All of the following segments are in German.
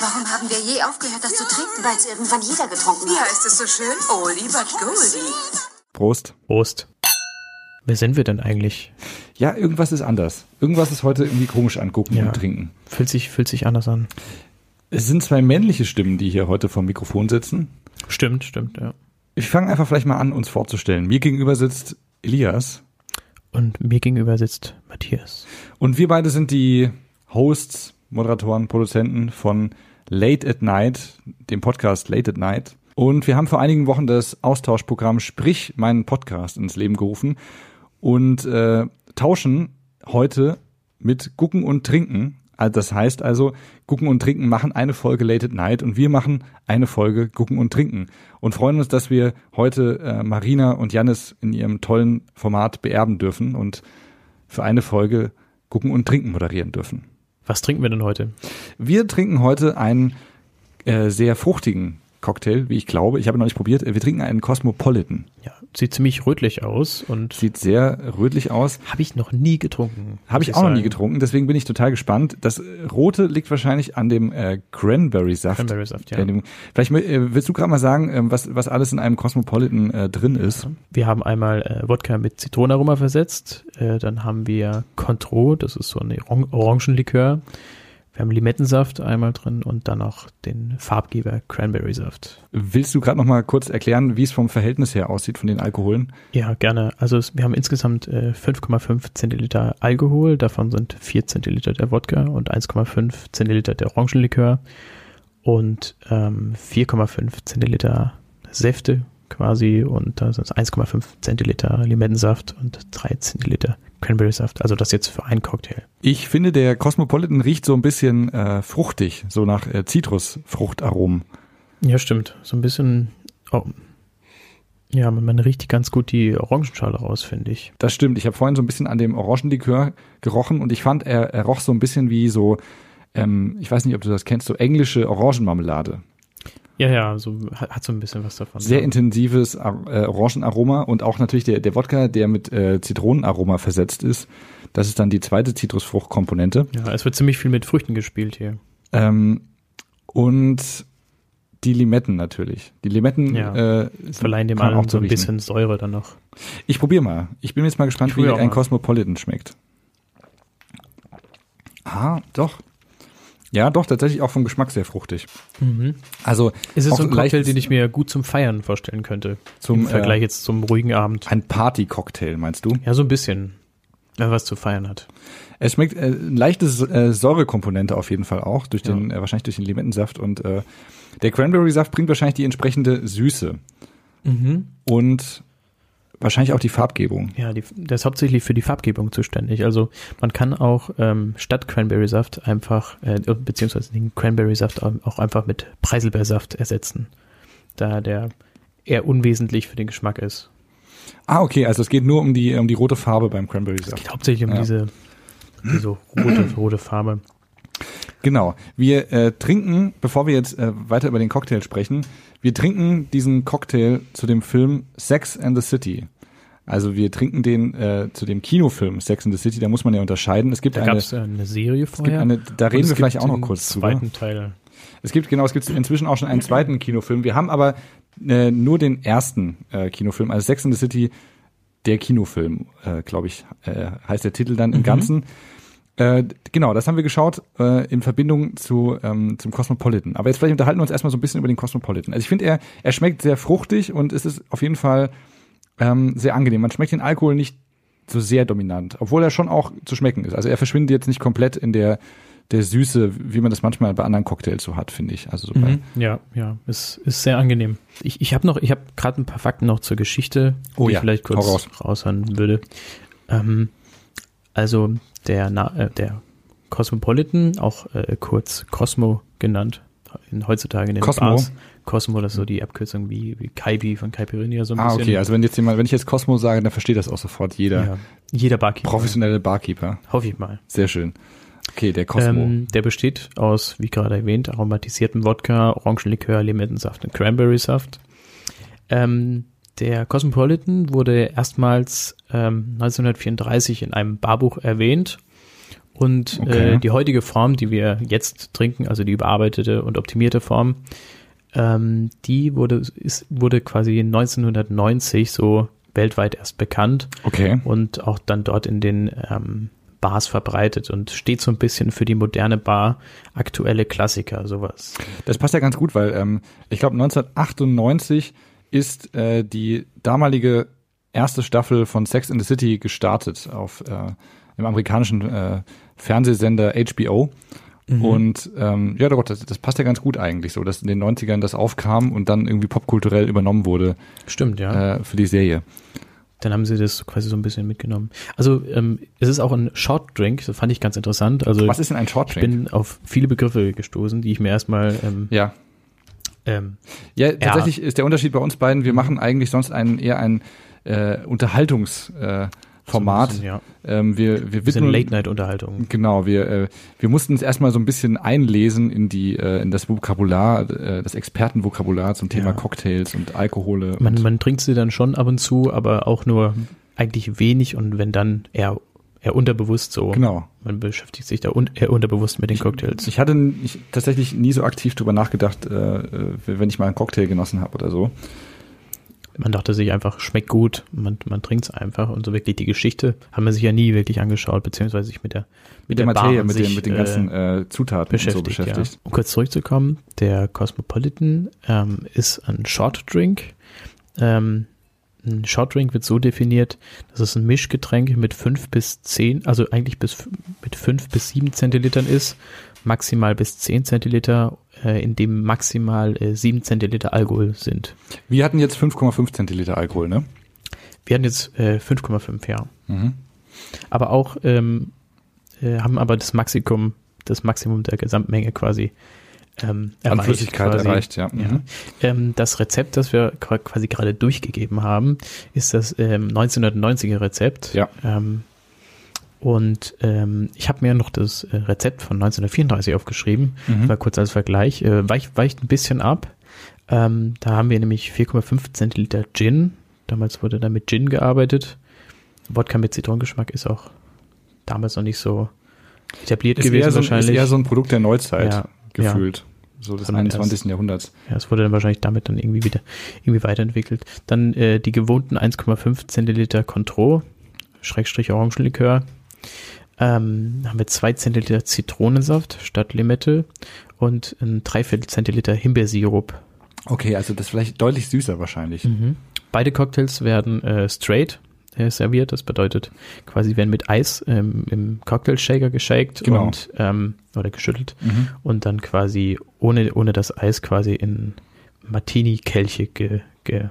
Warum haben wir je aufgehört, das zu trinken, weil es irgendwann jeder getrunken Ja, hat? ist es so schön? Oldie but goldie. Prost. Prost. Wer sind wir denn eigentlich? Ja, irgendwas ist anders. Irgendwas ist heute irgendwie komisch an Gucken Ja. und Trinken. Fühlt sich, fühlt sich anders an. Es sind zwei männliche Stimmen, die hier heute vom Mikrofon sitzen. Stimmt, stimmt, ja. Ich fange einfach vielleicht mal an, uns vorzustellen. Mir gegenüber sitzt Elias Und mir gegenüber sitzt Matthias. und wir beide sind die Hosts, Moderatoren, Produzenten von Late at Night, dem Podcast Late at Night. Und wir haben vor einigen Wochen das Austauschprogramm Sprich meinen Podcast ins Leben gerufen und äh, tauschen heute mit Gucken und Trinken. Also das heißt also, Gucken und Trinken machen eine Folge Late at Night und wir machen eine Folge Gucken und Trinken und freuen uns, dass wir heute äh, Marina und Jannis in ihrem tollen Format beerben dürfen und für eine Folge Gucken und Trinken moderieren dürfen. Was trinken wir denn heute? Wir trinken heute einen äh, sehr fruchtigen Cocktail, wie ich glaube. Ich habe ihn noch nicht probiert. Wir trinken einen Cosmopolitan. Ja, sieht ziemlich rötlich aus und Sieht sehr rötlich aus. habe ich noch nie getrunken. Habe ich auch noch nie sagen. getrunken, deswegen bin ich total gespannt. Das äh, Rote liegt wahrscheinlich an dem äh, Cranberry-Saft. Cranberry-Saft, ja. Der in dem- Vielleicht äh, willst du gerade mal sagen, ähm, was, was alles in einem Cosmopolitan äh, drin ist. Wir haben einmal äh, Wodka mit Zitronenaroma versetzt, äh, dann haben wir Cointreau, das ist so ein Orang Orangenlikör. Wir haben Limettensaft einmal drin und dann noch den Farbgeber Cranberry-Saft. Willst du gerade noch mal kurz erklären, wie es vom Verhältnis her aussieht von den Alkoholen? Ja, gerne. Also es, wir haben insgesamt äh, 5,5 Zentiliter Alkohol, davon sind 4 Zentiliter der Wodka und 1,5 Zentiliter der Orangenlikör und ähm, 4,5 Zentiliter Säfte quasi und da sind es 1,5 Zentiliter Limettensaft und 3 Zentiliter Cranberry-Saft. Also das jetzt für einen Cocktail. Ich finde, der Cosmopolitan riecht so ein bisschen äh, fruchtig, so nach äh, Zitrusfruchtaromen. Ja, stimmt. So ein bisschen, oh, ja, man, man riecht ganz gut die Orangenschale raus, finde ich. Das stimmt. Ich habe vorhin so ein bisschen an dem Orangenlikör gerochen und ich fand, er, er roch so ein bisschen wie so, ähm, ich weiß nicht, ob du das kennst, so englische Orangenmarmelade. Ja, ja, so hat, hat so ein bisschen was davon. Sehr ja. intensives äh, Orangenaroma und auch natürlich der, der Wodka, der mit äh, Zitronenaroma versetzt ist. Das ist dann die zweite Zitrusfruchtkomponente. Ja, es wird ziemlich viel mit Früchten gespielt hier. Ähm, und die Limetten natürlich. Die Limetten Ja. äh, Verleihen dem allem auch so ein riechen. bisschen Säure dann noch. Ich probiere mal. Ich bin jetzt mal gespannt, wie ein mal. Cosmopolitan schmeckt. Ah, doch. Ja, doch, tatsächlich auch vom Geschmack sehr fruchtig. Also Ist es auch so ein Cocktail, den ich mir gut zum Feiern vorstellen könnte? Zum, Im Vergleich äh, jetzt zum ruhigen Abend. ein Party-Cocktail, meinst du? Ja, so ein bisschen. Was zu feiern hat. Es schmeckt äh, ein leichtes äh, Säurekomponente auf jeden Fall auch, durch den, äh, wahrscheinlich durch den Limettensaft und äh, der Cranberry-Saft bringt wahrscheinlich die entsprechende Süße und wahrscheinlich auch die Farbgebung. Ja, die, der ist hauptsächlich für die Farbgebung zuständig. Also man kann auch ähm, statt Cranberry-Saft einfach, äh, beziehungsweise den Cranberry-Saft auch auch einfach mit Preiselbeersaft ersetzen. Da der eher unwesentlich für den Geschmack ist. Ah, okay, also es geht nur um die um die rote Farbe beim Cranberry-Saft. geht hauptsächlich um Ja. diese, diese rote, rote Farbe. Genau. Wir äh, trinken, bevor wir jetzt äh, weiter über den Cocktail sprechen, wir trinken diesen Cocktail zu dem Film Sex and the City. Also wir trinken den äh, zu dem Kinofilm Sex and the City, da muss man ja unterscheiden. Es gibt Da eine, gab es eine Serie es gibt vorher. eine, da reden wir vielleicht auch noch kurz drüber. zweiten Teil. Es gibt genau, es gibt inzwischen auch schon einen zweiten Kinofilm. Wir haben aber äh, nur den ersten äh, Kinofilm, also Sex and the City, der Kinofilm, äh, glaube ich, äh, heißt der Titel dann im Ganzen. Äh, genau, das haben wir geschaut äh, in Verbindung zu ähm, zum Cosmopolitan. Aber jetzt vielleicht unterhalten wir uns erstmal so ein bisschen über den Cosmopolitan. Also ich finde, er er schmeckt sehr fruchtig und es ist auf jeden Fall ähm, sehr angenehm. Man schmeckt den Alkohol nicht so sehr dominant, obwohl er schon auch zu schmecken ist. Also er verschwindet jetzt nicht komplett in der der Süße, wie man das manchmal bei anderen Cocktails so hat, finde ich. Also so Mhm. Ja, ja, ist, ist sehr angenehm. Ich, ich habe noch, ich habe gerade ein paar Fakten noch zur Geschichte, Oh die ja, ich vielleicht kurz raus. raushauen würde. Ähm, also der, Na äh, der Cosmopolitan, auch äh, kurz Cosmo genannt, in, heutzutage in den Cosmo? Bars. Cosmo, das ist so die Abkürzung wie, wie Kaibi von Caipirinha so ein Ah, bisschen. okay. Also wenn jetzt jemand, wenn ich jetzt Cosmo sage, dann versteht das auch sofort jeder ja, jeder Barkeeper. professionelle Barkeeper. Hoffe ich mal. Sehr schön. Okay, der Cosmo. Ähm, der besteht aus, wie gerade erwähnt, aromatisiertem Wodka, Orangenlikör, Limettensaft und Cranberry-Saft. Ähm, der Cosmopolitan wurde erstmals ähm, 1934 in einem Barbuch erwähnt Und Okay. äh, die heutige Form, die wir jetzt trinken, also die überarbeitete und optimierte Form, ähm, die wurde, ist, wurde quasi 1990 so weltweit erst bekannt Okay. und auch dann dort in den ähm, Bars verbreitet und steht so ein bisschen für die moderne Bar, aktuelle Klassiker, sowas. Das passt ja ganz gut, weil ähm, ich glaube 1998 ist äh, die damalige erste Staffel von Sex in the City gestartet auf äh, im amerikanischen äh, Fernsehsender HBO. Und ähm, ja, doch, das, das passt ja ganz gut eigentlich so, dass in den 90ern das aufkam und dann irgendwie popkulturell übernommen wurde Stimmt, ja. äh, für die Serie. Dann haben sie das quasi so ein bisschen mitgenommen. Also ähm, es ist auch ein Short Drink, das fand ich ganz interessant. Also Was ist denn ein Short ich Drink? bin auf viele Begriffe gestoßen, die ich mir erstmal ähm, Ja. Ähm, Ja, tatsächlich ist der Unterschied bei uns beiden, wir machen eigentlich sonst einen eher ein äh, Unterhaltungsformat. Äh, so ja, ähm, wir wir widmen- Late-Night-Unterhaltung. Genau, wir, äh, wir mussten uns erstmal so ein bisschen einlesen in die äh, in das Vokabular, äh, das Expertenvokabular zum Thema Ja. Cocktails und Alkohole. Man, und, man trinkt sie dann schon ab und zu, aber auch nur eigentlich wenig und wenn dann eher, eher unterbewusst so. genau. Man beschäftigt sich da un eher unterbewusst mit den Cocktails. Ich hatte ich, tatsächlich nie so aktiv drüber nachgedacht, äh, äh, wenn ich mal einen Cocktail genossen habe oder so. Man dachte sich einfach, schmeckt gut, man, man trinkt es einfach und so wirklich die Geschichte haben wir sich ja nie wirklich angeschaut, beziehungsweise sich mit der, Mit der Materie, Bar an mit, den, sich, mit den äh, ganzen äh, Zutaten und so beschäftigt. beschäftigt. Ja. Um kurz zurückzukommen, der Cosmopolitan ähm, ist ein Short Drink. Ähm, ein Short Drink wird so definiert, dass es ein Mischgetränk mit fünf bis zehn, also eigentlich bis mit fünf bis sieben Zentilitern ist, maximal bis zehn Zentiliter, äh, in dem maximal äh, sieben Zentiliter Alkohol sind. Wir hatten jetzt 5,5 Zentiliter Alkohol, ne? Wir hatten jetzt äh, 5,5, ja. Mhm. aber auch ähm, äh, haben aber das Maximum, das Maximum der Gesamtmenge quasi ähm, An erreicht. Flüssigkeit quasi. erreicht, ja. Ja. Mhm. Ähm, das Rezept, das wir qua- quasi gerade durchgegeben haben, ist das ähm, 1990er Rezept. Ja. Ähm, und ähm, ich habe mir noch das äh, Rezept von 1934 aufgeschrieben, Mhm. mal kurz als Vergleich. Äh, weicht, weicht ein bisschen ab. Ähm, da haben wir nämlich 4,5 Zentiliter Gin. Damals wurde da mit Gin gearbeitet. Wodka mit Zitronengeschmack ist auch damals noch nicht so etabliert Ist, gewesen eher so, ein- ist wahrscheinlich. eher so ein Produkt der Neuzeit Ja, gefühlt. So des Von 21. Jahrhunderts. Ja, es wurde dann wahrscheinlich damit dann irgendwie wieder irgendwie weiterentwickelt. Dann äh, die gewohnten 1,5 Zentiliter Contro, Schrägstrich Orangenlikör. Ähm, haben wir 2 Zentiliter Zitronensaft statt Limette und ein Dreiviertel Zentiliter Himbeersirup. Okay, also das ist vielleicht deutlich süßer wahrscheinlich. Beide Cocktails werden äh, straight äh, serviert. Das bedeutet, quasi werden mit Eis ähm, im Cocktail-Shaker geshakt Genau. und ähm, oder geschüttelt Mhm. und dann quasi ohne, ohne das Eis quasi in Martini-Kelche ge, ge,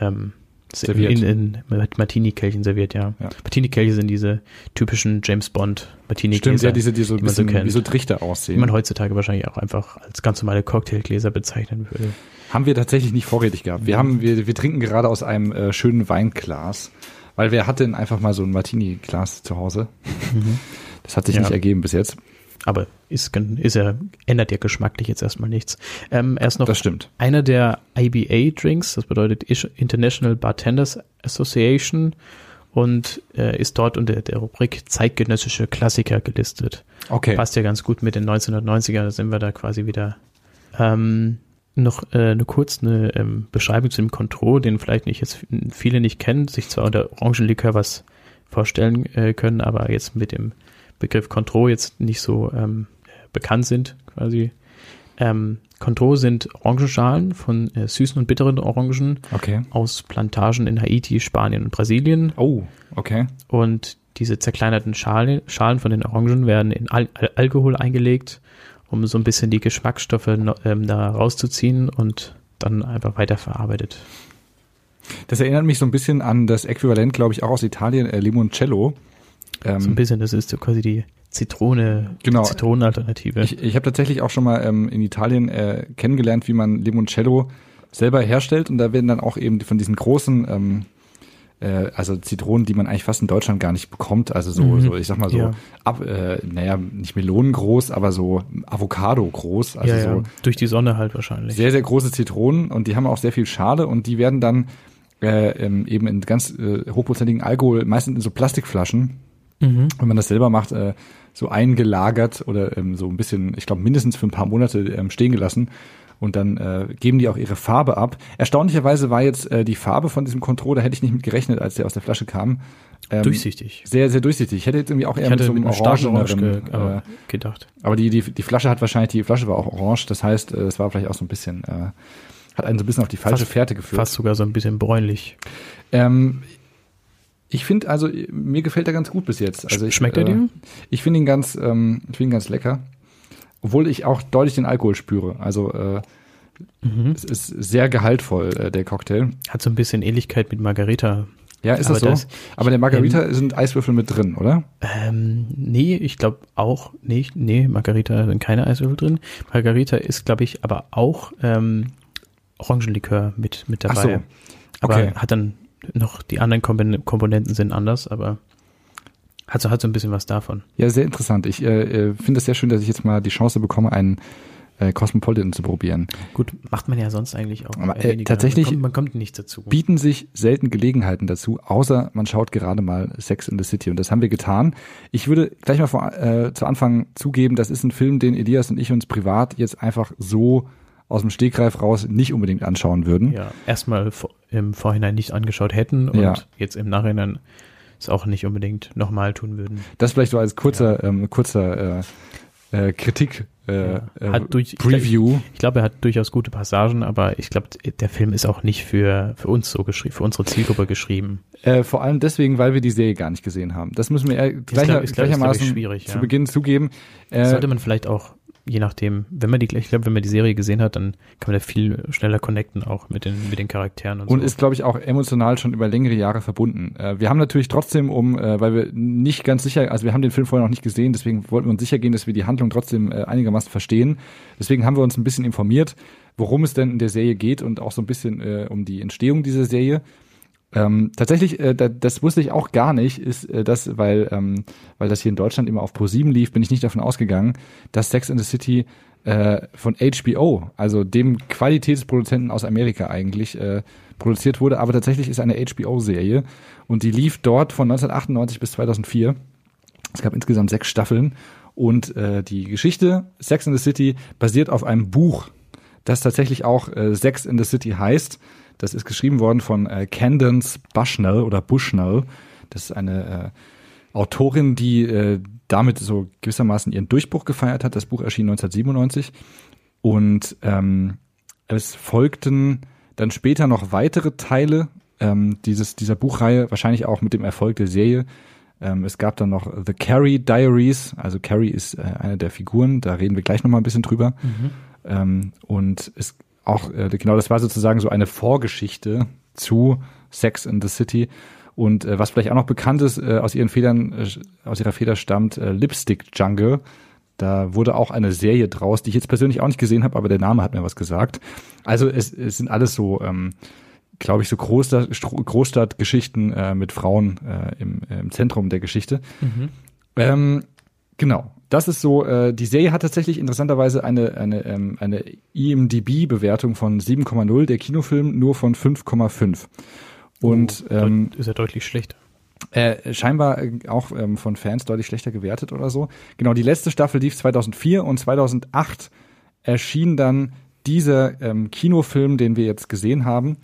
ähm, Serviert. In, in Martini-Kelchen serviert, ja. Ja. Martini-Kelche sind diese typischen James Bond martini Stimmt, ja, diese, die so die man so bisschen kennt. wie so Trichter die aussehen. man heutzutage wahrscheinlich auch einfach als ganz normale Cocktailgläser bezeichnen würde. Haben wir tatsächlich nicht vorrätig gehabt. Wir haben, wir, wir trinken gerade aus einem äh, schönen Weinglas, weil wer hat denn einfach mal so ein Martini-Glas zu Hause? Das hat sich Ja. nicht ergeben bis jetzt. Aber ist, ist ja, ändert ja geschmacklich jetzt erstmal nichts. Ähm, erst noch Das stimmt. einer der IBA-Drinks, das bedeutet International Bartenders Association und äh, ist dort unter der Rubrik zeitgenössische Klassiker gelistet. Okay. Passt ja ganz gut mit den 1990er, da sind wir da quasi wieder. Ähm, noch äh, eine kurz eine ähm, Beschreibung zu dem Contro, den vielleicht nicht jetzt viele nicht kennen, sich zwar unter Orangenlikör was vorstellen äh, können, aber jetzt mit dem Begriff Contro jetzt nicht so ähm, bekannt sind quasi. Ähm, Contro sind Orangenschalen von äh, süßen und bitteren Orangen Okay. aus Plantagen in Haiti, Spanien und Brasilien. Oh, okay. Und diese zerkleinerten Schalen, Schalen von den Orangen werden in Al Al Alkohol eingelegt, um so ein bisschen die Geschmacksstoffe ähm, da rauszuziehen und dann einfach weiterverarbeitet. Das erinnert mich so ein bisschen an das Äquivalent, glaube ich, auch aus Italien, äh, Limoncello. Ähm, So ein bisschen, das ist so quasi die Zitrone, Genau. die Zitronenalternative. Ich, ich habe tatsächlich auch schon mal ähm, in Italien äh, kennengelernt, wie man Limoncello selber herstellt und da werden dann auch eben von diesen großen, ähm, äh, also Zitronen, die man eigentlich fast in Deutschland gar nicht bekommt, also so, Mhm. so ich sag mal so, Ja. ab, äh, naja, nicht Melonen groß, aber so Avocado groß, also ja, so ja, durch die Sonne halt wahrscheinlich. sehr, sehr große Zitronen und die haben auch sehr viel Schale und die werden dann äh, ähm, eben in ganz äh, hochprozentigen Alkohol, meistens in so Plastikflaschen, wenn man das selber macht, äh, so eingelagert oder ähm, so ein bisschen, ich glaube mindestens für ein paar Monate ähm, stehen gelassen und dann äh, geben die auch ihre Farbe ab. Erstaunlicherweise war jetzt äh, die Farbe von diesem Contro, da hätte ich nicht mit gerechnet, als der aus der Flasche kam. Ähm, Durchsichtig. Sehr, sehr durchsichtig. Ich hätte jetzt irgendwie auch eher Ich mit so einem starken Orange ge äh, gedacht. aber die, die, die Flasche hat wahrscheinlich, die Flasche war auch orange, das heißt, äh, es war vielleicht auch so ein bisschen, äh, hat einen so ein bisschen auf die falsche Fast- Fährte geführt. Fast sogar so ein bisschen bräunlich. Ähm, ich finde, also mir gefällt er ganz gut bis jetzt. Also ich, Schmeckt er äh, dir? Ich finde ihn ganz, ähm, ich finde ihn ganz lecker, obwohl ich auch deutlich den Alkohol spüre. Also äh, Mhm. es ist sehr gehaltvoll äh, der Cocktail. Hat so ein bisschen Ähnlichkeit mit Margarita. Ja, ist Aber das so? das- Aber der Margarita sind Eiswürfel mit drin, oder? Ähm, nee, ich glaube auch, nee, nee, Margarita sind keine Eiswürfel drin. Margarita ist, glaube ich, aber auch ähm, Orangenlikör mit, mit Ach dabei. so. Aber Okay. hat dann noch, die anderen Kompon- Komponenten sind anders, aber hat so, hat so ein bisschen was davon. Ja, sehr interessant. Ich äh, äh, finde es sehr schön, dass ich jetzt mal die Chance bekomme, einen äh, Cosmopolitan zu probieren. Gut, macht man ja sonst eigentlich auch. Aber, äh, tatsächlich- Man kommt, man kommt nicht dazu. bieten sich selten Gelegenheiten dazu, außer man schaut gerade mal Sex in the City. Und das haben wir getan. Ich würde gleich mal vor, äh, zu Anfang zugeben, das ist ein Film, den Elias und ich uns privat jetzt einfach so aus dem Stegreif raus nicht unbedingt anschauen würden. ja, erstmal im Vorhinein nicht angeschaut hätten und Ja. jetzt im Nachhinein es auch nicht unbedingt nochmal tun würden. Das vielleicht so als kurzer, ähm, kurzer äh, äh, Kritik äh, Ja. äh, Hat durch- Preview. Ich glaube, er hat durchaus gute Passagen, aber ich glaube, der Film ist auch nicht für, für uns so geschrieben, für unsere Zielgruppe geschrieben. Äh, vor allem deswegen, weil wir die Serie gar nicht gesehen haben. Das müssen wir gleicher, glaub- ist, glaub- ich, gleichermaßen schwierig, zu ja. Beginn zugeben. Äh, sollte man vielleicht auch, je nachdem, wenn man die, ich glaube, wenn man die Serie gesehen hat, dann kann man da viel schneller connecten auch mit den, mit den Charakteren und, und so. ist, glaube ich, auch emotional schon über längere Jahre verbunden. Äh, wir haben natürlich trotzdem, um, äh, weil wir nicht ganz sicher, also wir haben den Film vorher noch nicht gesehen, deswegen wollten wir uns sicher gehen, dass wir die Handlung trotzdem äh, einigermaßen verstehen. Deswegen haben wir uns ein bisschen informiert, worum es denn in der Serie geht und auch so ein bisschen äh, um die Entstehung dieser Serie. Ähm, tatsächlich, äh, da, das wusste ich auch gar nicht, ist äh, das, weil, ähm, weil das hier in Deutschland immer auf Pro7 lief, bin ich nicht davon ausgegangen, dass Sex in the City äh, von HBO, also dem Qualitätsproduzenten aus Amerika eigentlich, äh, produziert wurde, aber tatsächlich ist eine HBO-Serie und die lief dort von 1998 bis 2004. Es gab insgesamt sechs Staffeln und äh, die Geschichte Sex in the City basiert auf einem Buch, das tatsächlich auch äh, Sex in the City heißt. Das ist geschrieben worden von äh, Candence Bushnell oder Bushnell. Das ist eine äh, Autorin, die äh, damit so gewissermaßen ihren Durchbruch gefeiert hat. Das Buch erschien 1997 und ähm, es folgten dann später noch weitere Teile ähm, dieses, dieser Buchreihe, wahrscheinlich auch mit dem Erfolg der Serie. Ähm, es gab dann noch The Carrie Diaries, also Carrie ist äh, eine der Figuren, da reden wir gleich nochmal ein bisschen drüber. Ähm, und es auch, äh, genau, das war sozusagen so eine Vorgeschichte zu Sex in the City. Und äh, was vielleicht auch noch bekannt ist, äh, aus ihren Federn, äh, aus ihrer Feder stammt äh, Lipstick Jungle. Da wurde auch eine Serie draus, die ich jetzt persönlich auch nicht gesehen habe, aber der Name hat mir was gesagt. Also es, es sind alles so, ähm, glaube ich, so Großstadt, Großstadtgeschichten äh, mit Frauen äh, im, im Zentrum der Geschichte. Ähm, genau. Das ist so, äh, die Serie hat tatsächlich interessanterweise eine, eine, ähm, eine IMDB-Bewertung von 7,0, der Kinofilm nur von 5,5. Und Oh, ähm, ist ja deutlich schlechter. äh, scheinbar äh, auch ähm, von Fans deutlich schlechter gewertet oder so. Genau, die letzte Staffel lief 2004 und 2008 erschien dann dieser ähm, Kinofilm, den wir jetzt gesehen haben.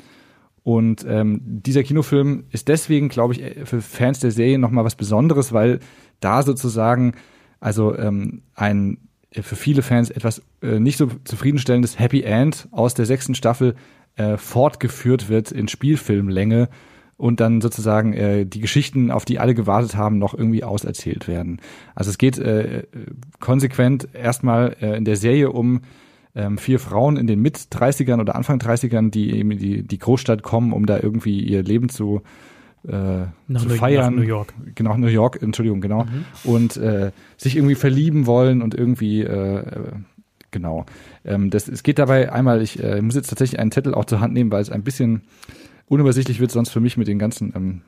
Und ähm, dieser Kinofilm ist deswegen, glaube ich, äh, für Fans der Serie nochmal was Besonderes, weil da sozusagen also ähm, ein äh, für viele Fans etwas äh, nicht so zufriedenstellendes Happy End aus der sechsten Staffel äh, fortgeführt wird in Spielfilmlänge und dann sozusagen äh, die Geschichten, auf die alle gewartet haben, noch irgendwie auserzählt werden. Also es geht äh, konsequent erstmal äh, in der Serie um ähm, vier Frauen in den Mit-30ern oder Anfang 30ern, die eben in die, die Großstadt kommen, um da irgendwie ihr Leben zu, äh, Nach zu New- feiern. nach New York. Genau, New York, Entschuldigung, genau. Und äh, sich irgendwie verlieben wollen und irgendwie, äh, genau. Ähm, das, es geht dabei einmal, ich äh, muss jetzt tatsächlich einen Zettel auch zur Hand nehmen, weil es ein bisschen unübersichtlich wird sonst für mich mit den ganzen ähm,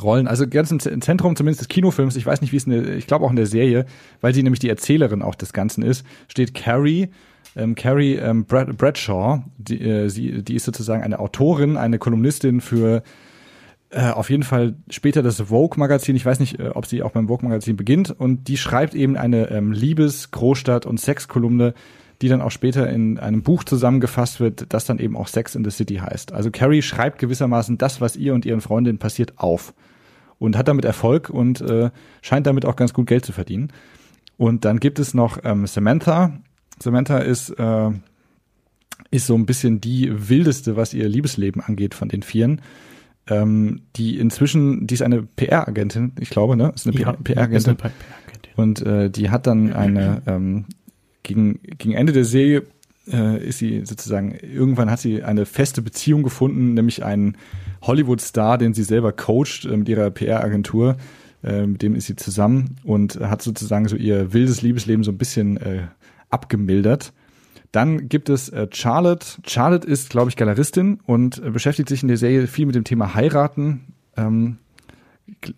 Rollen. Also ganz im Zentrum zumindest des Kinofilms, ich weiß nicht, wie es in der, ich glaube auch in der Serie, weil sie nämlich die Erzählerin auch des Ganzen ist, steht Carrie, ähm, Carrie ähm, Brad, Bradshaw, die, äh, sie, die ist sozusagen eine Autorin, eine Kolumnistin für äh, auf jeden Fall später das Vogue-Magazin. Ich weiß nicht, äh, ob sie auch beim Vogue-Magazin beginnt. Und die schreibt eben eine ähm, Liebes-, Großstadt- und Sex-Kolumne, die dann auch später in einem Buch zusammengefasst wird, das dann eben auch Sex in the City heißt. Also Carrie schreibt gewissermaßen das, was ihr und ihren Freundinnen passiert, auf. Und hat damit Erfolg und äh, scheint damit auch ganz gut Geld zu verdienen. Und dann gibt es noch ähm, Samantha. Samantha ist, äh, ist so ein bisschen die wildeste, was ihr Liebesleben angeht von den Vieren ähm, die inzwischen, die ist eine PR-Agentin, ich glaube, ne? Ist eine Ja, PR-Agentin. PR-Agentin. Und äh, die hat dann eine, ähm, gegen, gegen Ende der Serie äh, ist sie sozusagen, irgendwann hat sie eine feste Beziehung gefunden, nämlich einen Hollywood-Star, den sie selber coacht äh, mit ihrer PR-Agentur. Äh, mit dem ist sie zusammen und hat sozusagen so ihr wildes Liebesleben so ein bisschen äh, abgemildert. Dann gibt es äh, Charlotte. Charlotte ist, glaube ich, Galeristin und äh, beschäftigt sich in der Serie viel mit dem Thema Heiraten. Ähm,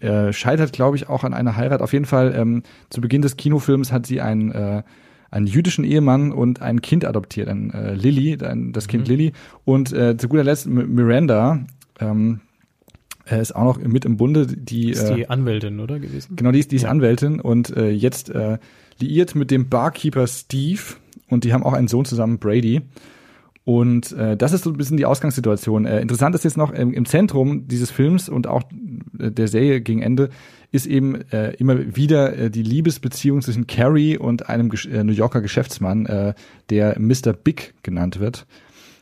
äh, scheitert, glaube ich, auch an einer Heirat. Auf jeden Fall, ähm, zu Beginn des Kinofilms hat sie einen, äh, einen jüdischen Ehemann und ein Kind adoptiert, ein äh, Lilly, ein, das Kind Lilly. Und äh, zu guter Letzt M- Miranda ähm, äh, ist auch noch mit im Bunde. Die, Ist äh, die Anwältin, oder gewesen? Genau, die ist, die ist Ja. Anwältin und äh, jetzt äh, liiert mit dem Barkeeper Steve und die haben auch einen Sohn zusammen, Brady. Und äh, das ist so ein bisschen die Ausgangssituation. Äh, interessant ist jetzt noch im, im Zentrum dieses Films und auch äh, der Serie gegen Ende ist eben äh, immer wieder äh, die Liebesbeziehung zwischen Carrie und einem Gesch äh, New Yorker Geschäftsmann, äh, der Mr. Big genannt wird.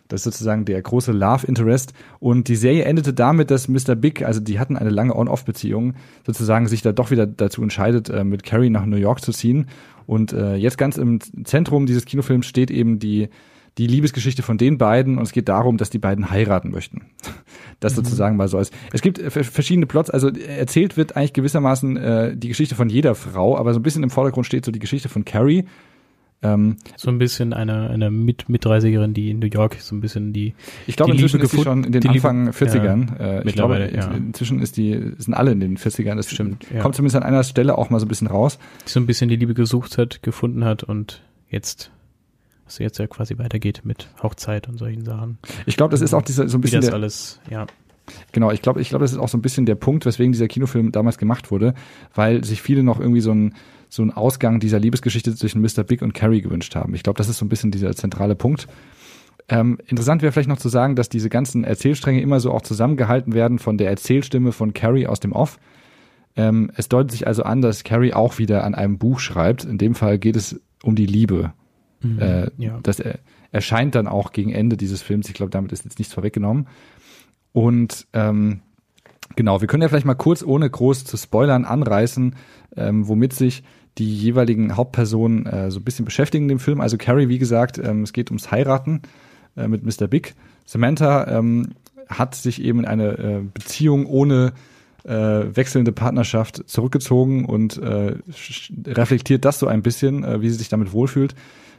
Das ist sozusagen der große Love Interest. Und die Serie endete damit, dass Mr. Big, also die hatten eine lange On-Off-Beziehung, sozusagen sich da doch wieder dazu entscheidet, äh, mit Carrie nach New York zu ziehen. Und äh, jetzt ganz im Zentrum dieses Kinofilms steht eben die, die Liebesgeschichte von den beiden und es geht darum, dass die beiden heiraten möchten. Das sozusagen mal so ist. Es gibt äh, verschiedene Plots, also erzählt wird eigentlich gewissermaßen äh, die Geschichte von jeder Frau, aber so ein bisschen im Vordergrund steht so die Geschichte von Carrie. Ähm, So ein bisschen eine, eine Mit Mit-30erin, die in New York so ein bisschen die, Ich glaube, Die inzwischen Liebe ist sie schon in den Anfang Liebe- 40ern. Äh, ich glaube, Mittlerweile, in- ja. inzwischen ist die, sind alle in den 40ern. Das Stimmt, ja. kommt zumindest an einer Stelle auch mal so ein bisschen raus. die so ein bisschen die Liebe gesucht hat, gefunden hat und jetzt, was jetzt ja quasi weitergeht mit Hochzeit und solchen Sachen. Ich glaube, das ist auch dieser, so ein Wie bisschen das der, alles, ja. genau, ich glaube, ich glaube, das ist auch so ein bisschen der Punkt, weswegen dieser Kinofilm damals gemacht wurde, weil sich viele noch irgendwie so ein so einen Ausgang dieser Liebesgeschichte zwischen Mr. Big und Carrie gewünscht haben. Ich glaube, das ist so ein bisschen dieser zentrale Punkt. Ähm, interessant wäre vielleicht noch zu sagen, dass diese ganzen Erzählstränge immer so auch zusammengehalten werden von der Erzählstimme von Carrie aus dem Off. Ähm, es deutet sich also an, dass Carrie auch wieder an einem Buch schreibt. In dem Fall geht es um die Liebe. Äh, ja. Das er, erscheint dann auch gegen Ende dieses Films. Ich glaube, damit ist jetzt nichts vorweggenommen. Und ähm, genau, wir können ja vielleicht mal kurz, ohne groß zu spoilern, anreißen, ähm, womit sich die jeweiligen Hauptpersonen äh, so ein bisschen beschäftigen in dem Film. Also Carrie, wie gesagt, ähm, es geht ums Heiraten äh, mit Mr. Big. Samantha ähm, hat sich eben in eine äh, Beziehung ohne äh, wechselnde Partnerschaft zurückgezogen und äh, reflektiert das so ein bisschen, äh, wie sie sich damit wohlfühlt.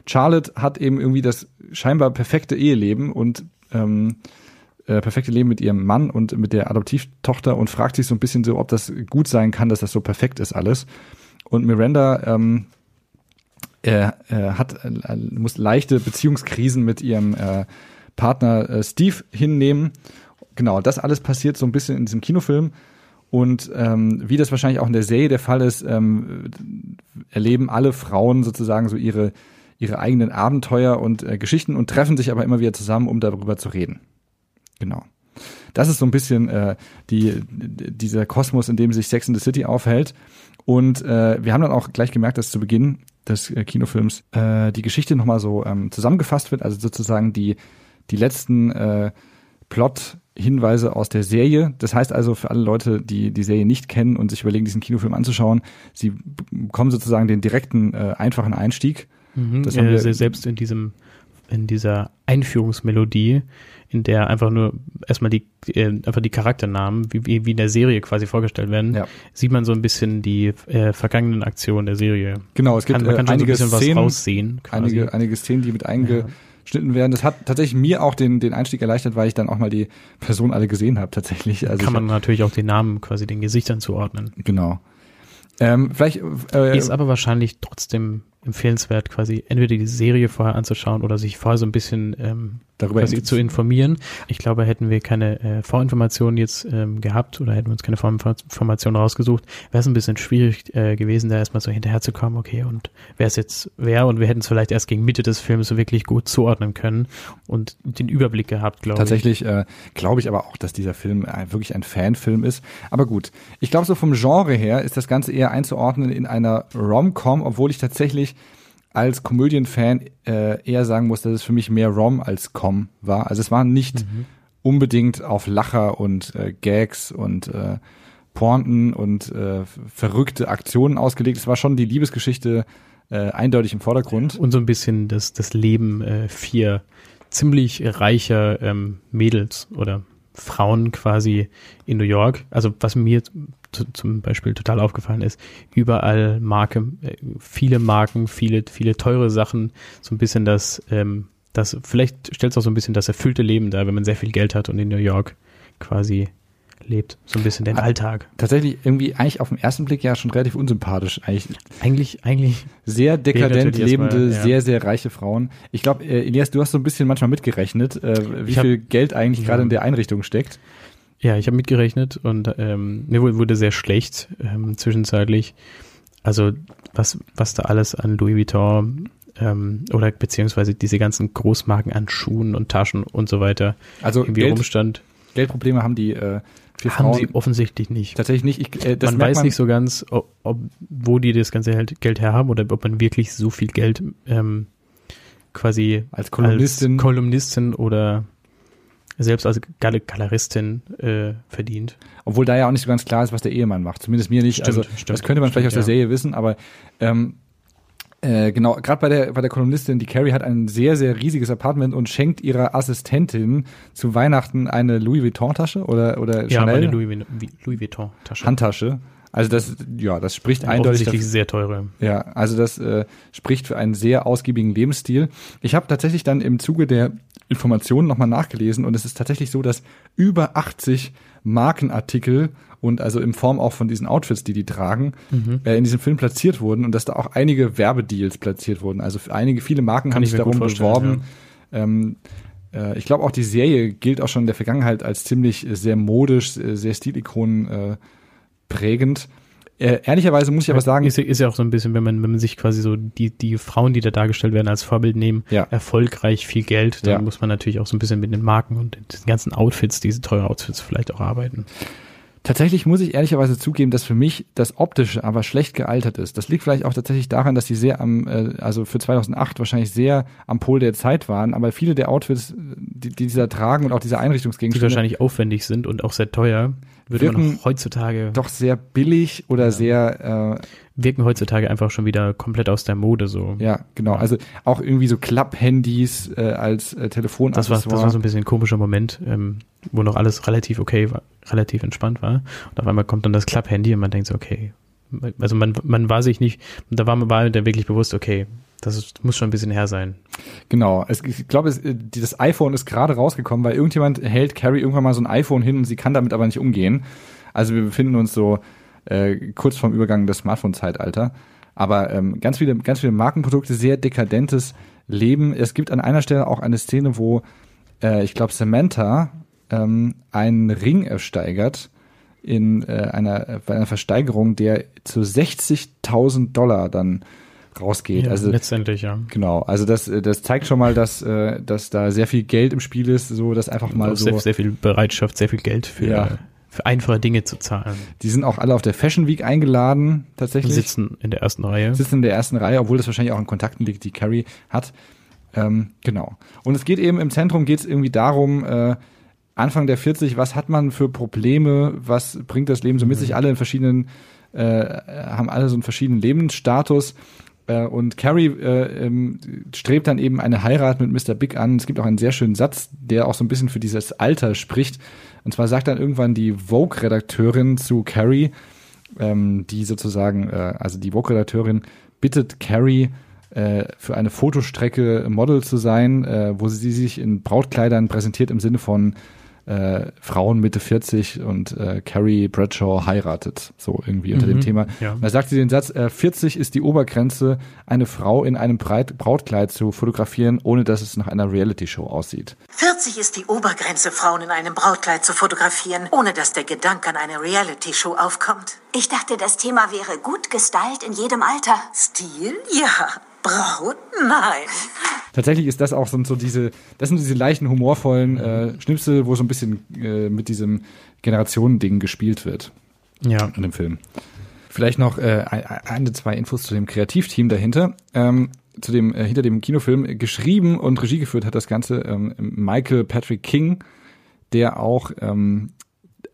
Charlotte hat eben irgendwie das scheinbar perfekte Eheleben und ähm, äh, perfekte Leben mit ihrem Mann und mit der Adoptivtochter und fragt sich so ein bisschen so, ob das gut sein kann, dass das so perfekt ist alles. Und Miranda ähm, äh, äh, hat äh, muss leichte Beziehungskrisen mit ihrem äh, Partner äh, Steve hinnehmen. Genau, das alles passiert so ein bisschen in diesem Kinofilm. Und ähm, wie das wahrscheinlich auch in der Serie der Fall ist, ähm, erleben alle Frauen sozusagen so ihre, ihre eigenen Abenteuer und äh, Geschichten und treffen sich aber immer wieder zusammen, um darüber zu reden. Genau. Das ist so ein bisschen äh, die, dieser Kosmos, in dem sich Sex in the City aufhält. Und äh, wir haben dann auch gleich gemerkt, dass zu Beginn des äh, Kinofilms äh, die Geschichte nochmal so ähm, zusammengefasst wird, also sozusagen die, die letzten äh, Plot-Hinweise aus der Serie. Das heißt also für alle Leute, die die Serie nicht kennen und sich überlegen, diesen Kinofilm anzuschauen, sie bekommen sozusagen den direkten, äh, einfachen Einstieg. Mhm. Das haben wir- äh, selbst in diesem, in dieser Einführungsmelodie, in der einfach nur erstmal die, äh, einfach die Charakternamen, wie, wie, wie in der Serie quasi vorgestellt werden, Ja. sieht man so ein bisschen die äh, vergangenen Aktionen der Serie. Genau, es gibt Kann, man äh, kann schon so ein einige bisschen was Szenen, raussehen. Quasi. einige, einige Szenen, die mit eingeschnitten werden. Das hat tatsächlich mir auch den, den Einstieg erleichtert, weil ich dann auch mal die Person alle gesehen habe, tatsächlich. Also kann man natürlich auch den Namen quasi den Gesichtern zuordnen. hab, genau. Ähm, vielleicht äh, Ist aber wahrscheinlich trotzdem empfehlenswert, quasi entweder die Serie vorher anzuschauen oder sich vorher so ein bisschen ähm, Darüber zu informieren. Ich glaube, hätten wir keine äh, Vorinformationen jetzt ähm, gehabt oder hätten wir uns keine Vorinformationen rausgesucht, wäre es ein bisschen schwierig äh, gewesen, da erstmal so hinterherzukommen, okay, und wer es jetzt wer und wir hätten es vielleicht erst gegen Mitte des Films so wirklich gut zuordnen können und den Überblick gehabt, glaube ich. Tatsächlich äh, glaube ich aber auch, dass dieser Film ein, wirklich ein Fanfilm ist. Aber gut, ich glaube so vom Genre her ist das Ganze eher einzuordnen in einer Rom-Com, obwohl ich tatsächlich als Komödienfan äh, eher sagen muss, dass es für mich mehr Rom als Com war. Also es war nicht unbedingt auf Lacher und äh, Gags und äh, Pointen und äh, verrückte Aktionen ausgelegt. Es war schon die Liebesgeschichte äh, eindeutig im Vordergrund. Und so ein bisschen das, das Leben äh, vier ziemlich reicher ähm, Mädels oder Frauen quasi in New York. Also was mir zu, zum Beispiel total aufgefallen ist, überall Marke, äh, viele Marken, viele, viele teure Sachen, so ein bisschen das, ähm, das, vielleicht stellt es auch so ein bisschen das erfüllte Leben dar, wenn man sehr viel Geld hat und in New York quasi lebt. So ein bisschen den Ah. Alltag. Tatsächlich irgendwie eigentlich auf den ersten Blick ja schon relativ unsympathisch. Eigentlich Eigentlich, eigentlich sehr dekadent lebende, ja. sehr, sehr reiche Frauen. Ich glaube, äh, Elias, du hast so ein bisschen manchmal mitgerechnet, äh, wie hab- viel Geld eigentlich gerade Ja. in der Einrichtung steckt. Ja, ich habe mitgerechnet und ähm, mir wurde, wurde sehr schlecht ähm, zwischenzeitlich. Also was, was da alles an Louis Vuitton ähm, oder beziehungsweise diese ganzen Großmarken an Schuhen und Taschen und so weiter Also irgendwie Geld, rumstand, Geldprobleme haben die äh, vier haben Frauen sie offensichtlich nicht. tatsächlich nicht. Ich, äh, man weiß nicht so ganz, ob, ob, wo die das ganze Geld Geld herhaben oder ob man wirklich so viel Geld ähm, quasi als Kolumnistin. als Kolumnistin oder selbst als Gal Galeristin äh, verdient. obwohl da ja auch nicht so ganz klar ist, was der Ehemann macht. Zumindest mir nicht. Stimmt, also stimmt, das könnte man vielleicht aus stimmt, der ja. Serie wissen, aber ähm, äh, genau, gerade bei der, bei der Kolumnistin, die Carrie hat ein sehr, sehr riesiges Apartment und schenkt ihrer Assistentin zu Weihnachten eine Louis Vuitton-Tasche oder, oder Ja, Chanel Louis, Vu- Louis Vuitton Tasche. Handtasche. Also das, ja, das spricht eindeutig Offensichtlich dafür. sehr teure. Ja, also das äh, spricht für einen sehr ausgiebigen Lebensstil. Ich habe tatsächlich dann im Zuge der Informationen nochmal nachgelesen und es ist tatsächlich so, dass über 80 Markenartikel und also in Form auch von diesen Outfits, die die tragen, Mhm. äh, in diesem Film platziert wurden und dass da auch einige Werbedeals platziert wurden. Also für einige, viele Marken Kann haben ich sich darum beworben. Ähm, äh, ich glaube auch die Serie gilt auch schon in der Vergangenheit als ziemlich äh, sehr modisch, äh, sehr Stilikonen äh, prägend. Äh, ehrlicherweise muss ich aber sagen, ist, ja- ist ja auch so ein bisschen, wenn man, wenn man sich quasi so die, die Frauen, die da dargestellt werden, als Vorbild nehmen, Ja. erfolgreich, viel Geld, dann Ja. muss man natürlich auch so ein bisschen mit den Marken und den ganzen Outfits, diese teuren Outfits vielleicht auch arbeiten. Tatsächlich muss ich ehrlicherweise zugeben, dass für mich das Optische aber schlecht gealtert ist. Das liegt vielleicht auch tatsächlich daran, dass sie sehr am, äh, also für 2008 wahrscheinlich sehr am Pol der Zeit waren, aber viele der Outfits, die, die dieser tragen und auch diese Die Einrichtungsgegenstände wahrscheinlich aufwendig sind und auch sehr teuer, Wirken auch heutzutage, doch sehr billig oder sehr, wirken heutzutage einfach schon wieder komplett aus der Mode so. äh, ja, genau. Also auch irgendwie so Klapp-Handys äh, als äh, Das war, das war so ein bisschen ein komischer Moment, ähm, wo noch alles relativ okay war, relativ entspannt war. Und auf einmal kommt dann das Klapp-Handy und man denkt so, okay. Also man, man war sich nicht, da war man war der wirklich bewusst, okay, das ist, muss schon ein bisschen her sein. Genau. Es, ich glaube, es, das iPhone ist gerade rausgekommen, weil irgendjemand hält Carrie irgendwann mal so ein iPhone hin und sie kann damit aber nicht umgehen. Also wir befinden uns so äh, kurz vorm Übergang des Smartphone-Zeitalter. Aber ähm, ganz viele, ganz viele Markenprodukte, sehr dekadentes Leben. Es gibt an einer Stelle auch eine Szene, wo äh, ich glaube Samantha ähm, einen Ring ersteigert in äh, einer, bei einer Versteigerung, der zu 60.000 Dollar dann rausgeht. Ja, also letztendlich, ja. Genau, also das, äh, das zeigt schon mal, dass, äh, dass da sehr viel Geld im Spiel ist, so dass einfach mal so. sehr, sehr viel Bereitschaft, sehr viel Geld für, Ja. für einfache Dinge zu zahlen. Die sind auch alle auf der Fashion Week eingeladen, tatsächlich. sitzen in der ersten Reihe. Sitzen in der ersten Reihe, obwohl das wahrscheinlich auch in Kontakten liegt, die Carrie hat. Ähm, genau. Und es geht eben im Zentrum geht es irgendwie darum, äh, Anfang der 40, was hat man für Probleme, was bringt das Leben so mit sich, alle in verschiedenen, äh, haben alle so einen verschiedenen Lebensstatus. Äh, und Carrie äh, ähm, strebt dann eben eine Heirat mit Mr. Big an. Es gibt auch einen sehr schönen Satz, der auch so ein bisschen für dieses Alter spricht. Und zwar sagt dann irgendwann die Vogue-Redakteurin zu Carrie, ähm, die sozusagen, äh, also die Vogue-Redakteurin bittet Carrie, äh, für eine Fotostrecke Model zu sein, äh, wo sie sich in Brautkleidern präsentiert im Sinne von äh, Frauen Mitte 40 und äh, Carrie Bradshaw heiratet, so irgendwie unter dem Mhm, Thema. ja. Und da sagt sie den Satz, äh, 40 ist die Obergrenze, eine Frau in einem Breit Brautkleid zu fotografieren, ohne dass es nach einer Reality-Show aussieht. 40 ist die Obergrenze, Frauen in einem Brautkleid zu fotografieren, ohne dass der Gedanke an eine Reality-Show aufkommt. Ich dachte, das Thema wäre gut gestylt in jedem Alter. Stil? Ja. Braut? Nein. Tatsächlich ist das auch so, so diese, das sind diese leichten humorvollen äh, Schnipsel, wo so ein bisschen äh, mit diesem Generationending gespielt wird. Ja. in dem Film. Vielleicht noch äh, ein- eine, zwei Infos zu dem Kreativteam dahinter. Ähm, zu dem äh, hinter dem Kinofilm geschrieben und Regie geführt hat das Ganze ähm, Michael Patrick King, der auch ähm,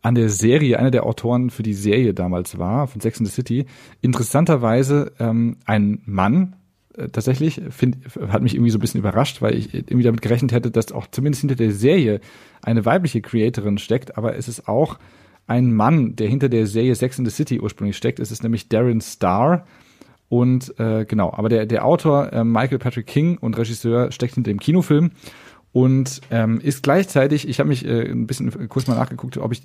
an der Serie, einer der Autoren für die Serie damals war, von Sex and the City. Interessanterweise ähm, ein Mann, äh, tatsächlich, find, hat mich irgendwie so ein bisschen überrascht, weil ich irgendwie damit gerechnet hätte, dass auch zumindest hinter der Serie eine weibliche Creatorin steckt, aber es ist auch ein Mann, der hinter der Serie Sex and the City ursprünglich steckt. Es ist nämlich Darren Starr. Und äh, genau, aber der, der Autor äh, Michael Patrick King und Regisseur steckt hinter dem Kinofilm und ähm, ist gleichzeitig, ich habe mich äh, ein bisschen kurz mal nachgeguckt, ob ich,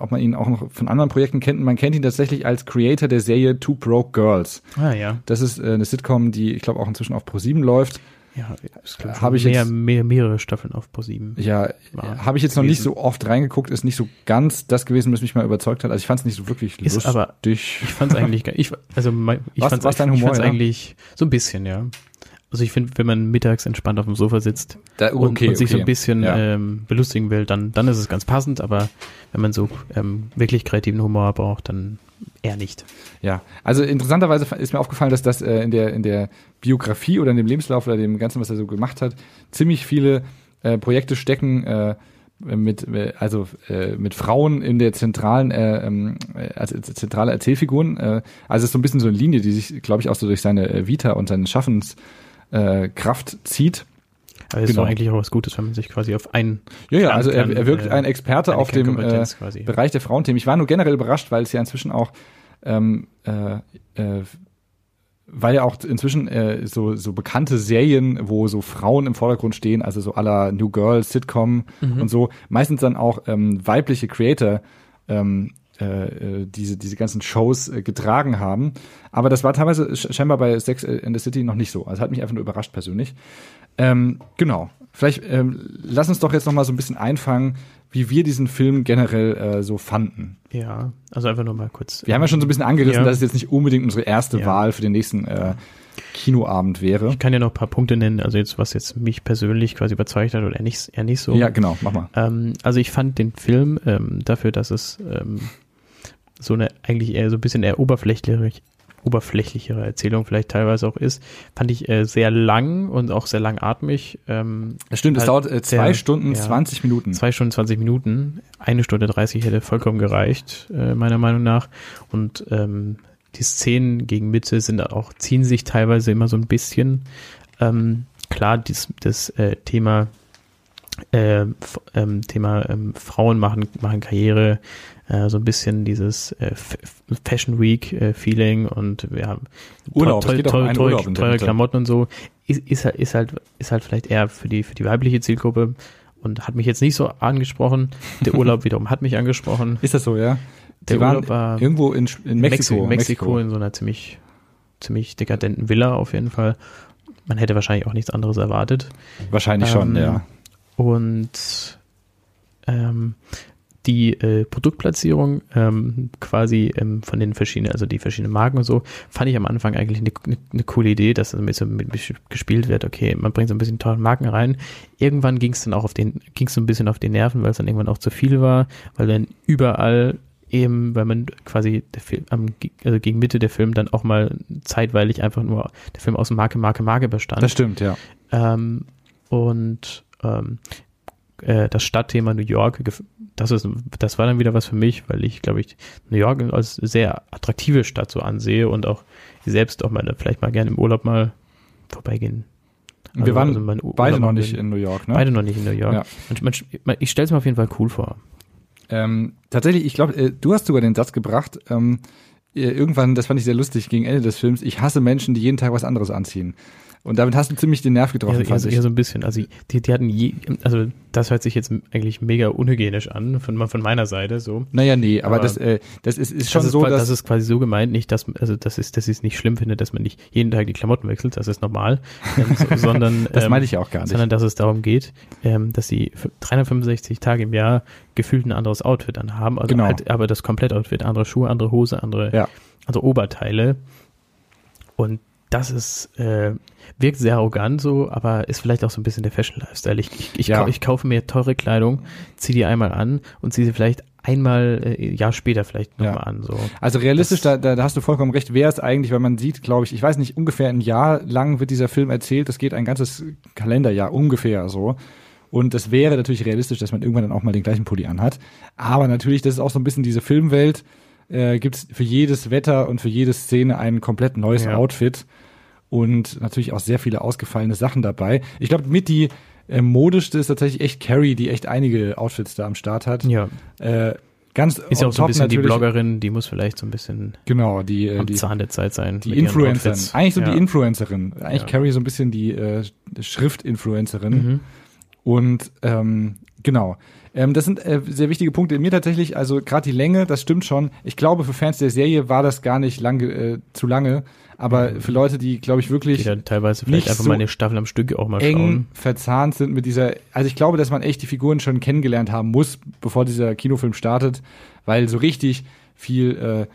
ob man ihn auch noch von anderen Projekten kennt. Man kennt ihn tatsächlich als Creator der Serie Two Broke Girls. Ah ja. Das ist äh, eine Sitcom, die ich glaube auch inzwischen auf Pro7 läuft. Ja, es gibt Hab ich mehr, jetzt- mehr, mehrere Staffeln auf ProSieben. Ja, War habe ich jetzt noch nicht gewesen. so oft reingeguckt, ist nicht so ganz das gewesen, was mich mal überzeugt hat. Also ich fand es nicht so wirklich Ist lustig. aber- Ich fand's eigentlich, ge- ich, also ich Was- fand's, was dein ich Humor, fand's ja? eigentlich so ein bisschen, ja. Also ich finde, wenn man mittags entspannt auf dem Sofa sitzt Da- und, okay, und sich so ein bisschen Ja. ähm, belustigen will, dann, dann ist es ganz passend, aber wenn man so ähm, wirklich kreativen Humor braucht, dann eher nicht. Ja, also interessanterweise ist mir aufgefallen, dass das äh, in der in der Biografie oder in dem Lebenslauf oder dem Ganzen, was er so gemacht hat, ziemlich viele äh, Projekte stecken äh, mit äh, also äh, mit Frauen in der zentralen äh, ähm, äh, als zentrale Erzählfiguren. Äh, also es ist so ein bisschen so eine Linie, die sich, glaube ich, auch so durch seine äh, Vita und seine Schaffenskraft äh, Kraft zieht. Aber es ist Genau. doch eigentlich auch was Gutes, wenn man sich quasi auf einen Ja, ja, also er, er wirkt äh, ein Experte auf dem äh. Bereich der Frauenthemen. Ich war nur generell überrascht, weil es ja inzwischen auch, ähm, äh, äh, weil ja auch inzwischen äh, so, so bekannte Serien, wo so Frauen im Vordergrund stehen, also so aller New Girl, Sitcom Mhm. und so, meistens dann auch ähm, weibliche Creator ähm, äh, äh, diese, diese ganzen Shows äh, getragen haben. Aber das war teilweise sch- scheinbar bei Sex in the City noch nicht so. Also hat mich einfach nur überrascht persönlich. Ähm, genau. Vielleicht ähm, lass uns doch jetzt noch mal so ein bisschen einfangen, wie wir diesen Film generell äh, so fanden. Ja, also einfach nur mal kurz. Wir haben ja schon so ein bisschen angerissen, Ja. dass es jetzt nicht unbedingt unsere erste Ja. Wahl für den nächsten äh, Kinoabend wäre. Ich kann ja noch ein paar Punkte nennen, also jetzt, was jetzt mich persönlich quasi überzeugt hat oder eher nicht, eher nicht so. Ja, genau, mach mal. Ähm, also ich fand den Film ähm, dafür, dass es ähm, so eine eigentlich eher so ein bisschen eher oberflächlichere, oberflächlichere Erzählung vielleicht teilweise auch ist, fand ich äh, sehr lang und auch sehr langatmig. Ähm, Das stimmt, es halt dauert äh, zwei sehr- Stunden, ja. 20 Minuten. Zwei Stunden 20 Minuten, eine Stunde 30 hätte vollkommen gereicht, äh, meiner Meinung nach. Und ähm, die Szenen gegen Mitte sind auch, ziehen sich teilweise immer so ein bisschen. Ähm, klar, dies, das äh, Thema äh, ähm, Thema ähm, Frauen machen, machen Karriere, äh, so ein bisschen dieses äh, Fashion Week äh, Feeling und wir haben Urlaub, teu- geht auch um teure. Klamotten und so, ist, ist, halt- ist halt, ist halt vielleicht eher für die, für die weibliche Zielgruppe und hat mich jetzt nicht so angesprochen. Der Urlaub wiederum hat mich angesprochen. Ist das so, ja? Der Sie Urlaub war irgendwo in, in Mexiko. Mexiko, Mexiko in so einer ziemlich, ziemlich dekadenten Villa auf jeden Fall. Man hätte wahrscheinlich auch nichts anderes erwartet. Wahrscheinlich schon, Ähm, ja. Und ähm, die äh, Produktplatzierung ähm, quasi ähm, von den verschiedenen, also die verschiedenen Marken und so, fand ich am Anfang eigentlich eine, eine, eine coole Idee, dass damit so mit, mit gespielt wird. Okay, man bringt so ein bisschen teure Marken rein. Irgendwann ging es dann auch auf den, ging es so ein bisschen auf die Nerven, weil es dann irgendwann auch zu viel war, weil dann überall eben, weil man quasi der Film, also gegen Mitte der Film dann auch mal zeitweilig einfach nur der Film aus Marke, Marke, Marke bestand. Das stimmt, ja. Ähm, und ähm, äh, das Stadtthema New York, das, ist, das war dann wieder was für mich, weil ich, glaube ich, New York als sehr attraktive Stadt so ansehe und auch selbst auch mal vielleicht mal gerne im Urlaub mal vorbeigehen. Wir Also- waren also beide noch nicht in New York, ne? Beide noch nicht in New York. Ja. Man, man, ich stelle es mir auf jeden Fall cool vor. Ähm, tatsächlich, ich glaube, äh, du hast sogar den Satz gebracht, ähm, äh, irgendwann, das fand ich sehr lustig, gegen Ende des Films, ich hasse Menschen, die jeden Tag was anderes anziehen. Und damit hast du ziemlich den Nerv getroffen, Ja, fand so- ich. eher so ein bisschen. Also die, die hatten je, also das hört sich jetzt eigentlich mega unhygienisch an von, von meiner Seite so. Naja, nee, aber, Aber das, äh, das ist, ist schon das so, dass das ist quasi so gemeint, nicht, dass also das ist, dass ich es nicht schlimm finde, dass man nicht jeden Tag die Klamotten wechselt, das ist normal, ähm, so, sondern Das ähm, meine ich ja auch gar nicht. sondern dass es darum geht, ähm, dass sie f- 365 Tage im Jahr gefühlt ein anderes Outfit anhaben, also Genau. halt, aber das Komplettoutfit, andere Schuhe, andere Hose, andere, Ja. andere Oberteile und das ist, äh, wirkt sehr arrogant so, aber ist vielleicht auch so ein bisschen der Fashion-Lifestyle. Ich, ich, ich, Ja. kau- ich kaufe mir teure Kleidung, ziehe die einmal an und ziehe sie vielleicht einmal, äh, Jahr später vielleicht nochmal Ja. an. So. Also realistisch, Das- da, da, da hast du vollkommen recht, wer es eigentlich, weil man sieht, glaube ich, ich weiß nicht, ungefähr ein Jahr lang wird dieser Film erzählt, das geht ein ganzes Kalenderjahr ungefähr so. Und es wäre natürlich realistisch, dass man irgendwann dann auch mal den gleichen Pulli anhat. Aber natürlich, das ist auch so ein bisschen diese Filmwelt, äh, gibt es für jedes Wetter und für jede Szene ein komplett neues Ja. Outfit. Und natürlich auch sehr viele ausgefallene Sachen dabei. Ich glaube, mit die äh, modischste ist tatsächlich echt Carrie, die echt einige Outfits da am Start hat. Ja, Äh, ganz ist ja auch so ein bisschen die Bloggerin, die muss vielleicht so ein bisschen Genau, die, äh, am die, Zahn der Zeit sein. die Influencerin. Eigentlich so ja. die Influencerin. Eigentlich Ja. Carrie so ein bisschen die äh, Schrift-Influencerin. Mhm. Und ähm, genau. Ähm, das sind äh, sehr wichtige Punkte. Mir tatsächlich, also gerade die Länge, das stimmt schon. Ich glaube, für Fans der Serie war das gar nicht lange, äh, zu lange. Aber für Leute, die, glaube ich, wirklich Die teilweise vielleicht einfach so mal eine Staffel am Stück auch mal eng schauen. verzahnt sind mit dieser, also ich glaube, dass man echt die Figuren schon kennengelernt haben muss, bevor dieser Kinofilm startet, weil so richtig viel äh,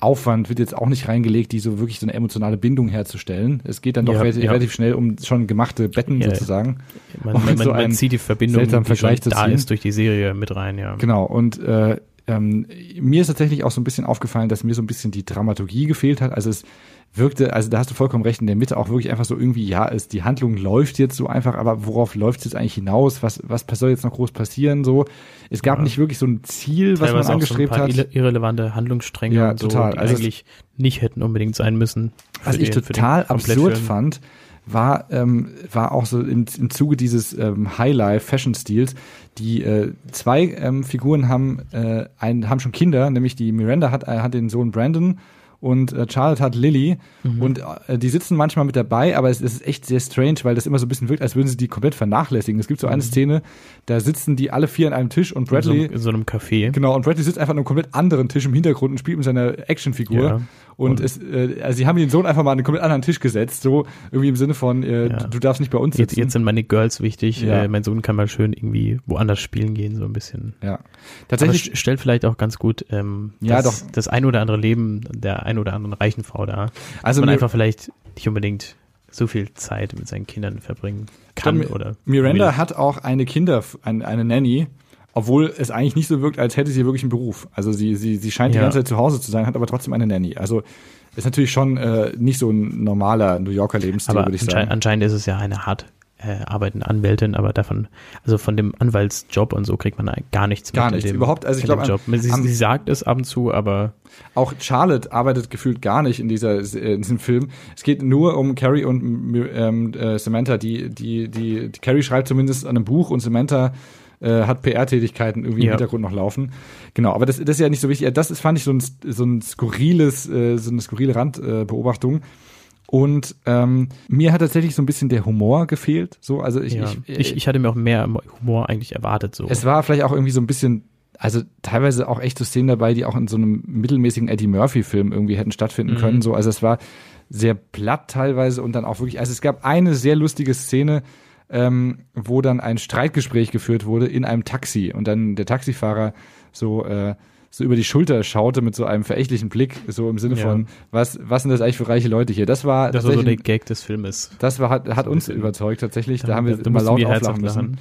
Aufwand wird jetzt auch nicht reingelegt, die so wirklich so eine emotionale Bindung herzustellen. Es geht dann doch Ja, relativ, ja. relativ schnell um schon gemachte Betten Ja. sozusagen. Man, man, so man zieht die Verbindung, die schon Vergleich zu da ist, durch die Serie mit rein, ja. Genau, und äh, ähm, mir ist tatsächlich auch so ein bisschen aufgefallen, dass mir so ein bisschen die Dramaturgie gefehlt hat. Also es wirkte, also da hast du vollkommen recht, in der Mitte auch wirklich einfach so irgendwie, ja, es, die Handlung läuft jetzt so einfach, aber worauf läuft es jetzt eigentlich hinaus? Was, was soll jetzt noch groß passieren? So, es gab Ja. nicht wirklich so ein Ziel, was man Teilweise so ein angestrebt paar hat. irre- irrelevante Handlungsstränge Ja, und so, total. die Also eigentlich nicht hätten unbedingt sein müssen. Was ich den- den total absurd fand, war, ähm, war auch so im, im Zuge dieses ähm, Highlife-Fashion-Stils, die äh, zwei ähm, Figuren haben, äh, ein, haben schon Kinder, nämlich die Miranda hat, äh, hat den Sohn Brandon und äh, Charlotte hat Lily Mhm. und äh, die sitzen manchmal mit dabei, aber es, es ist echt sehr strange, weil das immer so ein bisschen wirkt, als würden sie die komplett vernachlässigen. Es gibt so eine Szene, da sitzen die alle vier an einem Tisch und Mhm. in so, Bradley einem- in so einem Café. Genau, und Bradley sitzt einfach an einem komplett anderen Tisch im Hintergrund und spielt mit seiner Actionfigur. Ja. Und, Und- es, äh, also sie haben den Sohn einfach mal an einen komplett anderen Tisch gesetzt, so irgendwie im Sinne von, äh, Ja. du, darfst nicht bei uns Jetzt, sitzen. jetzt sind meine Girls wichtig. Ja. Äh, mein Sohn kann mal schön irgendwie woanders spielen gehen, so ein bisschen. ja. Aber Tatsächlich, st- stellt vielleicht auch ganz gut ähm, Ja, das, doch. das ein oder andere Leben der ein oder anderen reichen Frau da. also man einfach vielleicht nicht unbedingt so viel Zeit mit seinen Kindern verbringen kann oder Miranda will. hat auch eine Kinder, eine, eine Nanny, obwohl es eigentlich nicht so wirkt, als hätte sie wirklich einen Beruf. Also sie, sie, sie scheint die Ja. ganze Zeit zu Hause zu sein, hat aber trotzdem eine Nanny. Also ist natürlich schon äh, nicht so ein normaler New Yorker Lebensstil, Aber würde ich anscheinend, sagen. anscheinend ist es ja eine hart äh, arbeitende Anwältin, aber davon, also von dem Anwaltsjob und so kriegt man gar nichts Gar mit. in nichts, dem, überhaupt. Also ich in glaub, dem Job. Sie, sie sagt es ab und zu, aber Auch Charlotte arbeitet gefühlt gar nicht in dieser äh, in diesem Film. Es geht nur um Carrie und ähm, äh, Samantha. Die, die, die, die Carrie schreibt zumindest an einem Buch und Samantha äh, hat PR-Tätigkeiten irgendwie im Ja. Hintergrund noch laufen. Genau, aber das, das ist ja nicht so wichtig. Das ist, fand ich so ein, so ein skurriles, äh, so eine skurrile Randbeobachtung. Beobachtung. und ähm, mir hat tatsächlich so ein bisschen der Humor gefehlt. So, also ich, ja. ich, äh, ich, ich hatte mir auch mehr Humor eigentlich erwartet. So. es war vielleicht auch irgendwie so ein bisschen, also teilweise auch echt so Szenen dabei, die auch in so einem mittelmäßigen Eddie Murphy-Film irgendwie hätten stattfinden Mhm. können. So, also es war sehr platt teilweise und dann auch wirklich, also es gab eine sehr lustige Szene, ähm, wo dann ein Streitgespräch geführt wurde in einem Taxi und dann der Taxifahrer so äh, so über die Schulter schaute mit so einem verächtlichen Blick, so im Sinne Ja. von, was, was sind das eigentlich für reiche Leute hier? Das war das war so der Gag des Filmes. das war, hat, hat uns überzeugt tatsächlich. Da, haben wir da immer mussten laut auflachen müssen.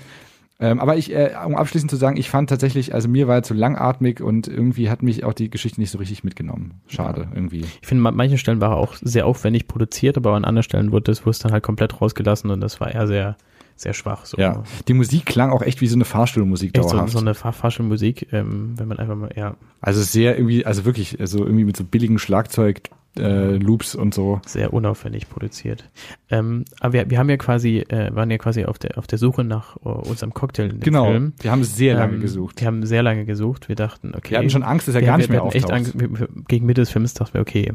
Ähm, aber ich, äh, um abschließend zu sagen, ich fand tatsächlich, also mir war er zu langatmig und irgendwie hat mich auch die Geschichte nicht so richtig mitgenommen. Schade, irgendwie. Ich finde, an manchen Stellen war er auch sehr aufwendig produziert, aber an anderen Stellen wurde es dann halt komplett rausgelassen und das war eher sehr, sehr schwach. So. Ja. Die Musik klang auch echt wie so eine Fahrstuhlmusik Echt so, dauerhaft. so eine Fahr Fahrstuhlmusik, ähm, wenn man einfach mal, ja, also sehr irgendwie, also wirklich, so irgendwie mit so billigen Schlagzeug, äh, Loops und so. sehr unaufwendig produziert. Ähm, aber wir, wir haben ja quasi, äh, waren ja quasi auf der, auf der Suche nach äh, unserem Cocktail in dem Genau. Film. Wir haben sehr lange Ähm, gesucht. Wir haben sehr lange gesucht. Wir dachten, okay. Wir hatten schon Angst, dass er wir, gar nicht wir, mehr wir hatten echt auftaucht. Angst, wir, wir, gegen Mitte des Films dachten wir, okay,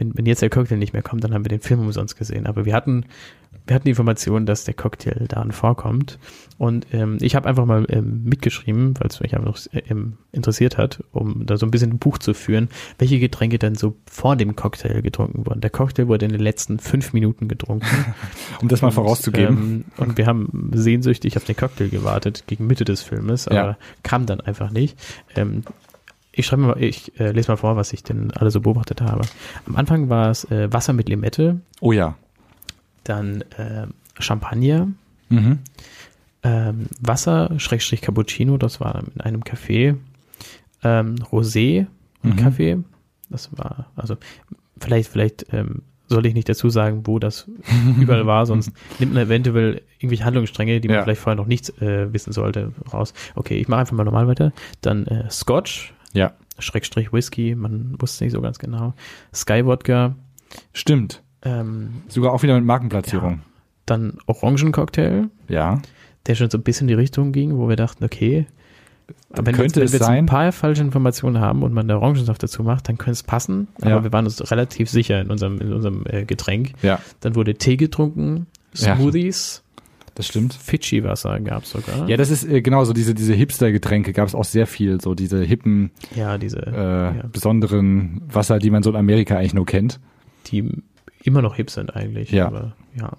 wenn, wenn jetzt der Cocktail nicht mehr kommt, dann haben wir den Film umsonst gesehen. Aber wir hatten, wir hatten die Information, dass der Cocktail darin vorkommt. Und ähm, ich habe einfach mal ähm, mitgeschrieben, weil es mich einfach ähm, interessiert hat, um da so ein bisschen ein Buch zu führen, welche Getränke denn so vor dem Cocktail getrunken wurden. Der Cocktail wurde in den letzten fünf Minuten getrunken. um das mal Und, vorauszugeben. Ähm, und wir haben sehnsüchtig auf den Cocktail gewartet, gegen Mitte des Filmes, aber Ja. kam dann einfach nicht. Ich schreibe mal, ich äh, lese mal vor, was ich denn alle so beobachtet habe. Am Anfang war es äh, Wasser mit Limette, oh ja. dann äh, Champagner, Mhm. ähm, Wasser, Schrägstrich Cappuccino, das war in einem Café, ähm, Rosé und Mhm. Kaffee, das war, also vielleicht, vielleicht ähm, soll ich nicht dazu sagen, wo das überall war, sonst nimmt man eventuell irgendwelche Handlungsstränge, die man Ja. vielleicht vorher noch nicht äh, wissen sollte, raus. Okay, ich mache einfach mal normal weiter. Dann äh, Scotch, Ja. Schrägstrich Whisky, man wusste nicht so ganz genau. Sky Wodka, Stimmt. ähm, Sogar auch wieder mit Markenplatzierung. dann Orangencocktail, Ja. der schon so ein bisschen in die Richtung ging, wo wir dachten, okay, wenn wir, könnte jetzt, wenn wir jetzt ein paar falsche Informationen haben und man da Orangensaft dazu macht, dann könnte es passen. Aber Ja. wir waren uns relativ sicher in unserem, in unserem äh, Getränk. Ja. Dann wurde Tee getrunken, Ja. Das stimmt. Fidschi-Wasser gab es sogar. Ja, das ist äh, genau so diese, diese Hipster-Getränke gab es auch sehr viel. So diese hippen, ja, diese, äh, ja, besonderen Wasser, die man so in Amerika eigentlich nur kennt. die immer noch hip sind eigentlich. Ja. Aber, ja.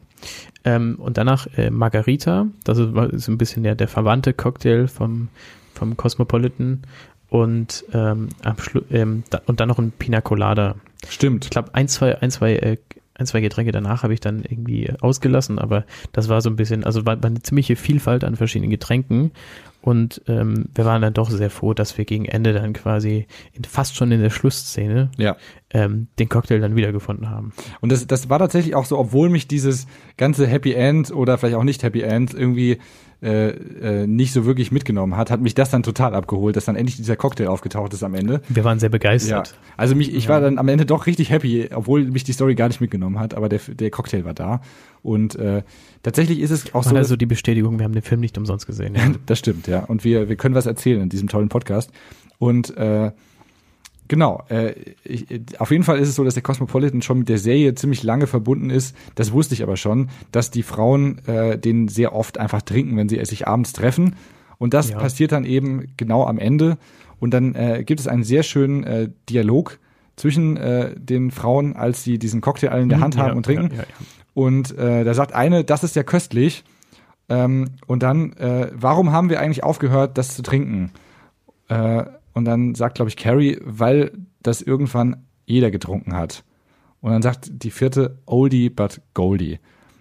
Ähm, und danach äh, Margarita, das ist, ist ein bisschen der, der verwandte Cocktail vom, vom Cosmopolitan. Und, ähm, ähm, da, und dann noch ein Pina Colada. Stimmt. Ich glaube, ein, zwei, ein, zwei, äh, ein, zwei Getränke danach habe ich dann irgendwie ausgelassen, aber das war so ein bisschen, also war, war eine ziemliche Vielfalt an verschiedenen Getränken. Und ähm, wir waren dann doch sehr froh, dass wir gegen Ende dann quasi in, fast schon in der Schlussszene Ja. ähm, den Cocktail dann wiedergefunden haben. Und das, das war tatsächlich auch so, obwohl mich dieses ganze Happy End oder vielleicht auch nicht Happy End irgendwie äh, äh, nicht so wirklich mitgenommen hat, hat mich das dann total abgeholt, dass dann endlich dieser Cocktail aufgetaucht ist am Ende. Wir waren sehr begeistert. Ja. Also mich, ich war dann am Ende doch richtig happy, obwohl mich die Story gar nicht mitgenommen hat, aber der, der Cocktail war da. Und äh, tatsächlich ist es auch Und so. also die Bestätigung, wir haben den Film nicht umsonst gesehen. Ja. Das stimmt, ja. Und wir, wir können was erzählen in diesem tollen Podcast. Und äh, genau, äh, ich, auf jeden Fall ist es so, dass der Cosmopolitan schon mit der Serie ziemlich lange verbunden ist. Das wusste ich aber schon, dass die Frauen äh, den sehr oft einfach trinken, wenn sie sich abends treffen. Und das Ja. passiert dann eben genau am Ende. Und dann äh, gibt es einen sehr schönen äh, Dialog zwischen äh, den Frauen, als sie diesen Cocktail alle in der Hand haben Ja, und trinken. Ja. Und äh, da sagt eine, das ist ja köstlich. Ähm, und dann, äh, warum haben wir eigentlich aufgehört, das zu trinken? Äh, und dann sagt, glaube ich, Carrie, weil das irgendwann jeder getrunken hat. Und dann sagt die vierte, oldie but goldie.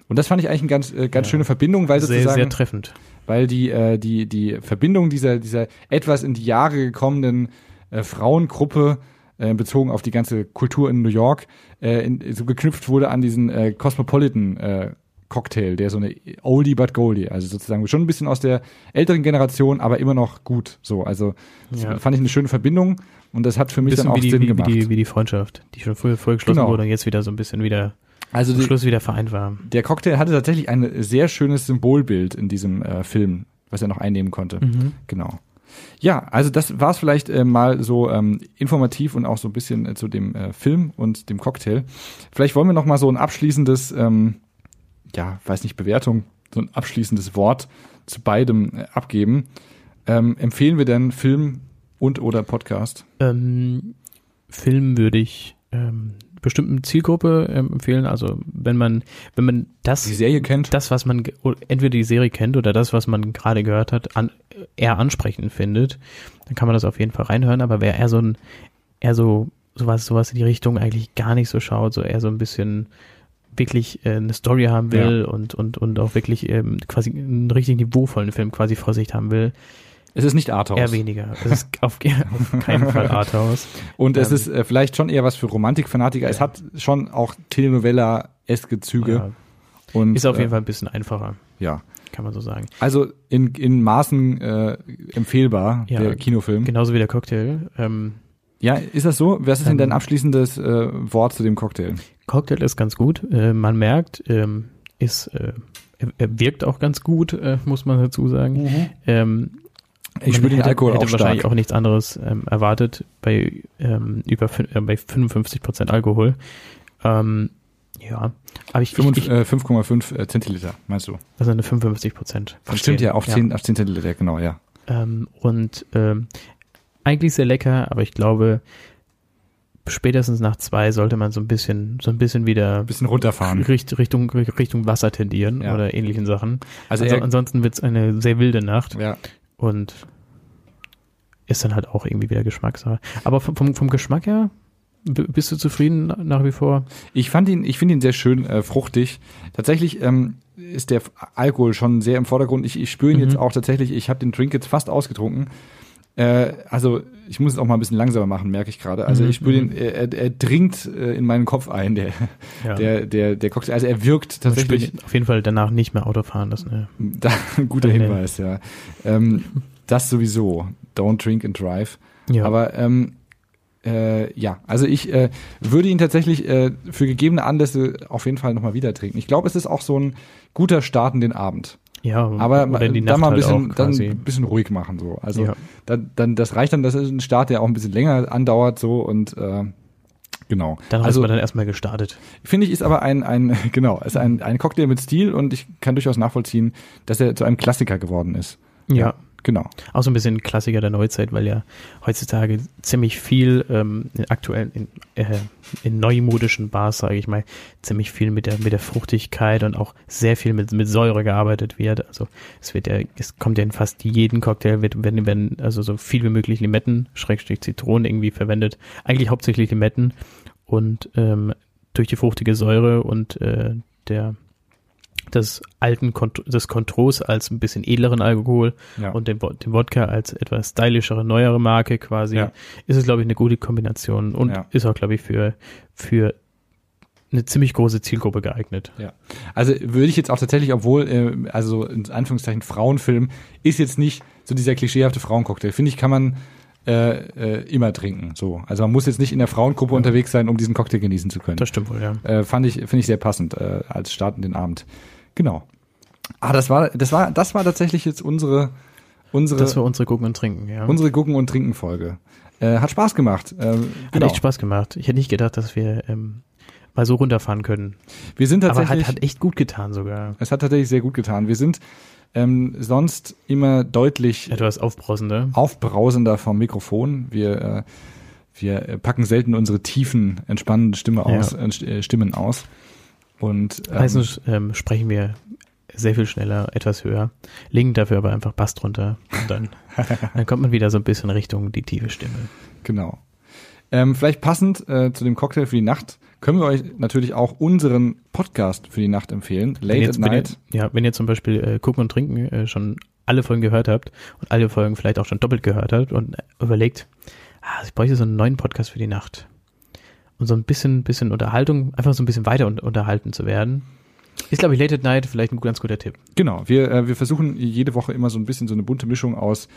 Und das fand ich eigentlich eine ganz, äh, ganz Ja. schöne Verbindung, weil sozusagen, sehr treffend. weil die, äh, die, die Verbindung dieser, dieser etwas in die Jahre gekommenen äh, Frauengruppe äh, bezogen auf die ganze Kultur in New York äh, in, so geknüpft wurde an diesen Cosmopolitan Cocktail, der so eine Oldie but Goldie, also sozusagen schon ein bisschen aus der älteren Generation, aber immer noch gut. So, also das Ja. fand ich eine schöne Verbindung und das hat für mich dann auch wie die, Sinn wie, wie, gemacht. die, wie die Freundschaft, die schon früher, früher geschlossen Genau. wurde und jetzt wieder so ein bisschen wieder also zum die, Schluss wieder vereint war. der Cocktail hatte tatsächlich ein sehr schönes Symbolbild in diesem äh, Film, was er noch einnehmen konnte. Mhm. Genau. Ja, also das war es vielleicht äh, mal so ähm, informativ und auch so ein bisschen äh, zu dem äh, Film und dem Cocktail. Vielleicht wollen wir noch mal so ein abschließendes, ähm, ja, weiß nicht, Bewertung, so ein abschließendes Wort zu beidem äh, abgeben. Ähm, empfehlen wir denn Film und oder Podcast? Ähm, Film würde ich ähm, bestimmten Zielgruppe ähm, empfehlen. Also wenn man, wenn man das, Die Serie kennt? das, was man entweder die Serie kennt oder das, was man gerade gehört hat, an, eher ansprechend findet, dann kann man das auf jeden Fall reinhören. Aber wer eher so ein, eher so sowas, sowas in die Richtung eigentlich gar nicht so schaut, so eher so ein bisschen wirklich äh, eine Story haben will und, und, und auch wirklich ähm, quasi einen richtig niveauvollen Film quasi vor sich haben will, Es ist nicht Arthouse. eher weniger. Es ist auf, auf keinen Fall Arthouse. Und es Ähm, ist äh, vielleicht schon eher was für Romantikfanatiker. Es hat schon auch Telenovela-eske Züge. Ja, Und, ist auf jeden äh, Fall ein bisschen einfacher, Ja. kann man so sagen. Also in, in Maßen äh, empfehlbar, Ja, der Kinofilm. Genauso wie der Cocktail. Ähm, Ja, ist das so? Was ist denn dein Ähm, abschließendes äh, Wort zu dem Cocktail? Cocktail ist ganz gut. Äh, man merkt, ähm, ist, äh, er, wirkt auch ganz gut, äh, muss man dazu sagen. Ähm, Ich spüre den Alkohol hätte auch wahrscheinlich stark. auch nichts anderes ähm, erwartet bei ähm, über äh, bei 55 Prozent Alkohol. Ähm, ja, aber ich, ich, Fünf- ich äh, 5,5 äh, Zentiliter, meinst du? also eine 55 Prozent. Stimmt ja, auf 10, auf 10 Zentiliter, genau, ja. Ähm, und eigentlich sehr lecker, aber ich glaube, spätestens nach zwei sollte man so ein bisschen, so ein bisschen wieder Ein bisschen runterfahren. Richt, Richtung, Richtung Wasser tendieren Ja. oder ähnlichen Sachen. Also Also ansonsten wird's eine sehr wilde Nacht ja, und ist dann halt auch irgendwie wieder Geschmackssache. Aber vom, vom, vom Geschmack her, bist du zufrieden nach wie vor? Ich fand ihn, ich finde ihn sehr schön äh, fruchtig. Tatsächlich ähm, ist der Alkohol schon sehr im Vordergrund. Ich, ich spüre ihn Mhm. jetzt auch tatsächlich. Ich habe den Drink jetzt fast ausgetrunken. Äh, also ich muss es auch mal ein bisschen langsamer machen, merke ich gerade. Also Mhm, ich spüre den, er, er, er dringt äh, in meinen Kopf ein, der, Ja. der, der, der Cocktail. Also er wirkt tatsächlich. auf jeden Fall danach nicht mehr Auto fahren. Das eine, Da, guter Nee. Hinweis, ja. Ähm, das sowieso. Don't drink and drive. ja. Aber ähm, äh, ja, also ich äh, würde ihn tatsächlich äh, für gegebene Anlässe auf jeden Fall nochmal wieder trinken. Ich glaube, es ist auch so ein guter Start in den Abend. Ja, Aber Nacht mal ein halt bisschen, auch dann ein bisschen ruhig machen so. Also Ja. dann, dann das reicht dann, das ist ein Start, der auch ein bisschen länger andauert so und äh, genau. Dann also man dann erstmal gestartet. finde ich ist aber ein ein genau, ist ein ein Cocktail mit Stil und ich kann durchaus nachvollziehen, dass er zu einem Klassiker geworden ist. Ja. Genau. Auch so ein bisschen Klassiker der Neuzeit, weil ja heutzutage ziemlich viel ähm, in aktuellen, in, äh, in neumodischen Bars, sage ich mal, ziemlich viel mit der mit der Fruchtigkeit und auch sehr viel mit mit Säure gearbeitet wird. Also es wird ja, es kommt ja in fast jeden Cocktail wird wenn wenn also so viel wie möglich Limetten, Schrägstrich Zitronen irgendwie verwendet. Eigentlich hauptsächlich Limetten und ähm, durch die fruchtige Säure und äh, der des alten Kont des Contros als ein bisschen edleren Alkohol Ja. und den Wodka als etwas stylischere, neuere Marke quasi, Ja. ist es, glaube ich, eine gute Kombination und Ja. ist auch, glaube ich, für, für eine ziemlich große Zielgruppe geeignet. Ja. Also würde ich jetzt auch tatsächlich, obwohl, äh, also in Anführungszeichen Frauenfilm, ist jetzt nicht so dieser klischeehafte Frauencocktail. Finde ich, kann man äh, äh, immer trinken. So. Also man muss jetzt nicht in der Frauengruppe unterwegs sein, um diesen Cocktail genießen zu können. Das stimmt wohl, ja. Äh, fand ich, finde ich sehr passend äh, als Start in den Abend. Genau. Ah, das war, das war, das war tatsächlich jetzt unsere, unsere, Das war unsere Gucken und Trinken, ja. unsere Gucken und Trinken Folge. Äh, hat Spaß gemacht. Äh, Hat genau. echt Spaß gemacht. Ich hätte nicht gedacht, dass wir ähm, mal so runterfahren können. Wir sind Aber tatsächlich. hat, hat echt gut getan sogar. Es hat tatsächlich sehr gut getan. Wir sind ähm, sonst immer deutlich Etwas aufbrausender. aufbrausender vom Mikrofon. Wir, äh, wir packen selten unsere tiefen, entspannenden Stimme aus, Ja. äh, St- Stimmen aus. Und ähm, Meistens ähm, sprechen wir sehr viel schneller, etwas höher, legen dafür aber einfach Bass drunter und dann, dann kommt man wieder so ein bisschen Richtung die tiefe Stimme. genau. Ähm, vielleicht passend äh, zu dem Cocktail für die Nacht können wir euch natürlich auch unseren Podcast für die Nacht empfehlen. Late jetzt, at Night. ihr, ja, wenn ihr zum Beispiel äh, Gucken und Trinken äh, schon alle Folgen gehört habt und alle Folgen vielleicht auch schon doppelt gehört habt und äh, überlegt, ah, ich bräuchte so einen neuen Podcast für die Nacht. Und so ein bisschen, bisschen Unterhaltung, einfach so ein bisschen weiter un unterhalten zu werden. Ist, glaube ich, Late at Night vielleicht ein ganz guter Tipp. Genau, wir, äh, wir versuchen jede Woche immer so ein bisschen so eine bunte Mischung aus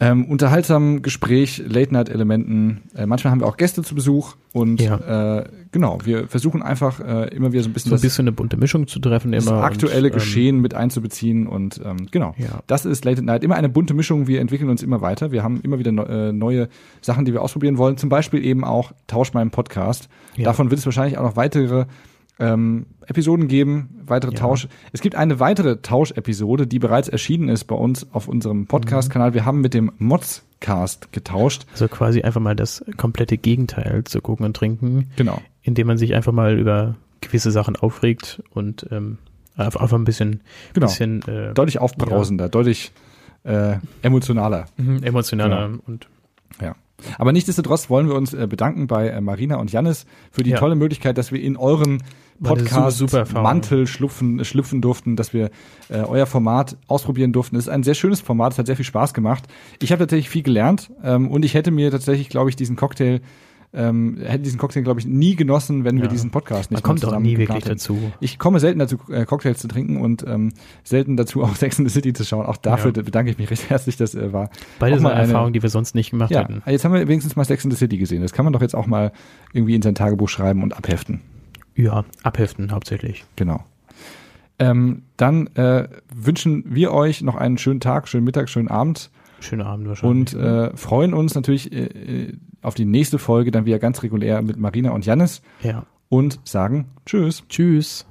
ähm, unterhaltsamem Gespräch, Late-Night-Elementen. Äh, manchmal haben wir auch Gäste zu Besuch und Ja. äh, genau, wir versuchen einfach äh, immer wieder so ein bisschen So ein das, bisschen eine bunte Mischung zu treffen das immer. aktuelle und, ähm, Geschehen mit einzubeziehen und ähm, genau. Ja. Das ist Late at Night. Immer eine bunte Mischung. Wir entwickeln uns immer weiter. Wir haben immer wieder äh, neue Sachen, die wir ausprobieren wollen. Zum Beispiel eben auch Tausch meinem Podcast. Ja. Davon wird es wahrscheinlich auch noch weitere ähm, Episoden geben, weitere Ja. Tausch. Es gibt eine weitere Tauschepisode, die bereits erschienen ist bei uns auf unserem Podcast-Kanal. Wir haben mit dem Modscast getauscht. Also quasi einfach mal das komplette Gegenteil zu gucken und trinken, Genau. indem man sich einfach mal über gewisse Sachen aufregt und ähm, einfach, ein bisschen, Genau. bisschen äh, Deutlich aufbrausender, deutlich äh, emotionaler. mhm, emotionaler Genau. und Ja. Aber nichtsdestotrotz wollen wir uns äh, bedanken bei äh, Marina und Jannis für die Ja. tolle Möglichkeit, dass wir in euren War eine Podcast super Erfahrung. Mantel schlüpfen, schlüpfen durften, dass wir äh, euer Format ausprobieren durften. Es ist ein sehr schönes Format, es hat sehr viel Spaß gemacht. Ich habe tatsächlich viel gelernt ähm, und ich hätte mir tatsächlich, glaube ich, diesen Cocktail ähm, hätte diesen Cocktail, glaube ich, nie genossen, wenn wir Ja. diesen Podcast nicht man kommt auch nie wirklich hätten. dazu. Ich komme selten dazu, äh, Cocktails zu trinken und ähm, selten dazu, auch Sex in the City zu schauen. Auch dafür Ja. bedanke ich mich recht herzlich, das äh, war Beide mal eine- Erfahrungen, die wir sonst nicht gemacht ja, hätten. jetzt haben wir wenigstens mal Sex in the City gesehen. Das kann man doch jetzt auch mal irgendwie in sein Tagebuch schreiben und abheften. Ja, abheften hauptsächlich. Genau. Ähm, dann äh, wünschen wir euch noch einen schönen Tag, schönen Mittag, schönen Abend Schönen Abend wahrscheinlich. Und äh, freuen uns natürlich äh, äh, auf die nächste Folge dann wieder ganz regulär mit Marina und Jannis ja. und sagen Tschüss. Tschüss.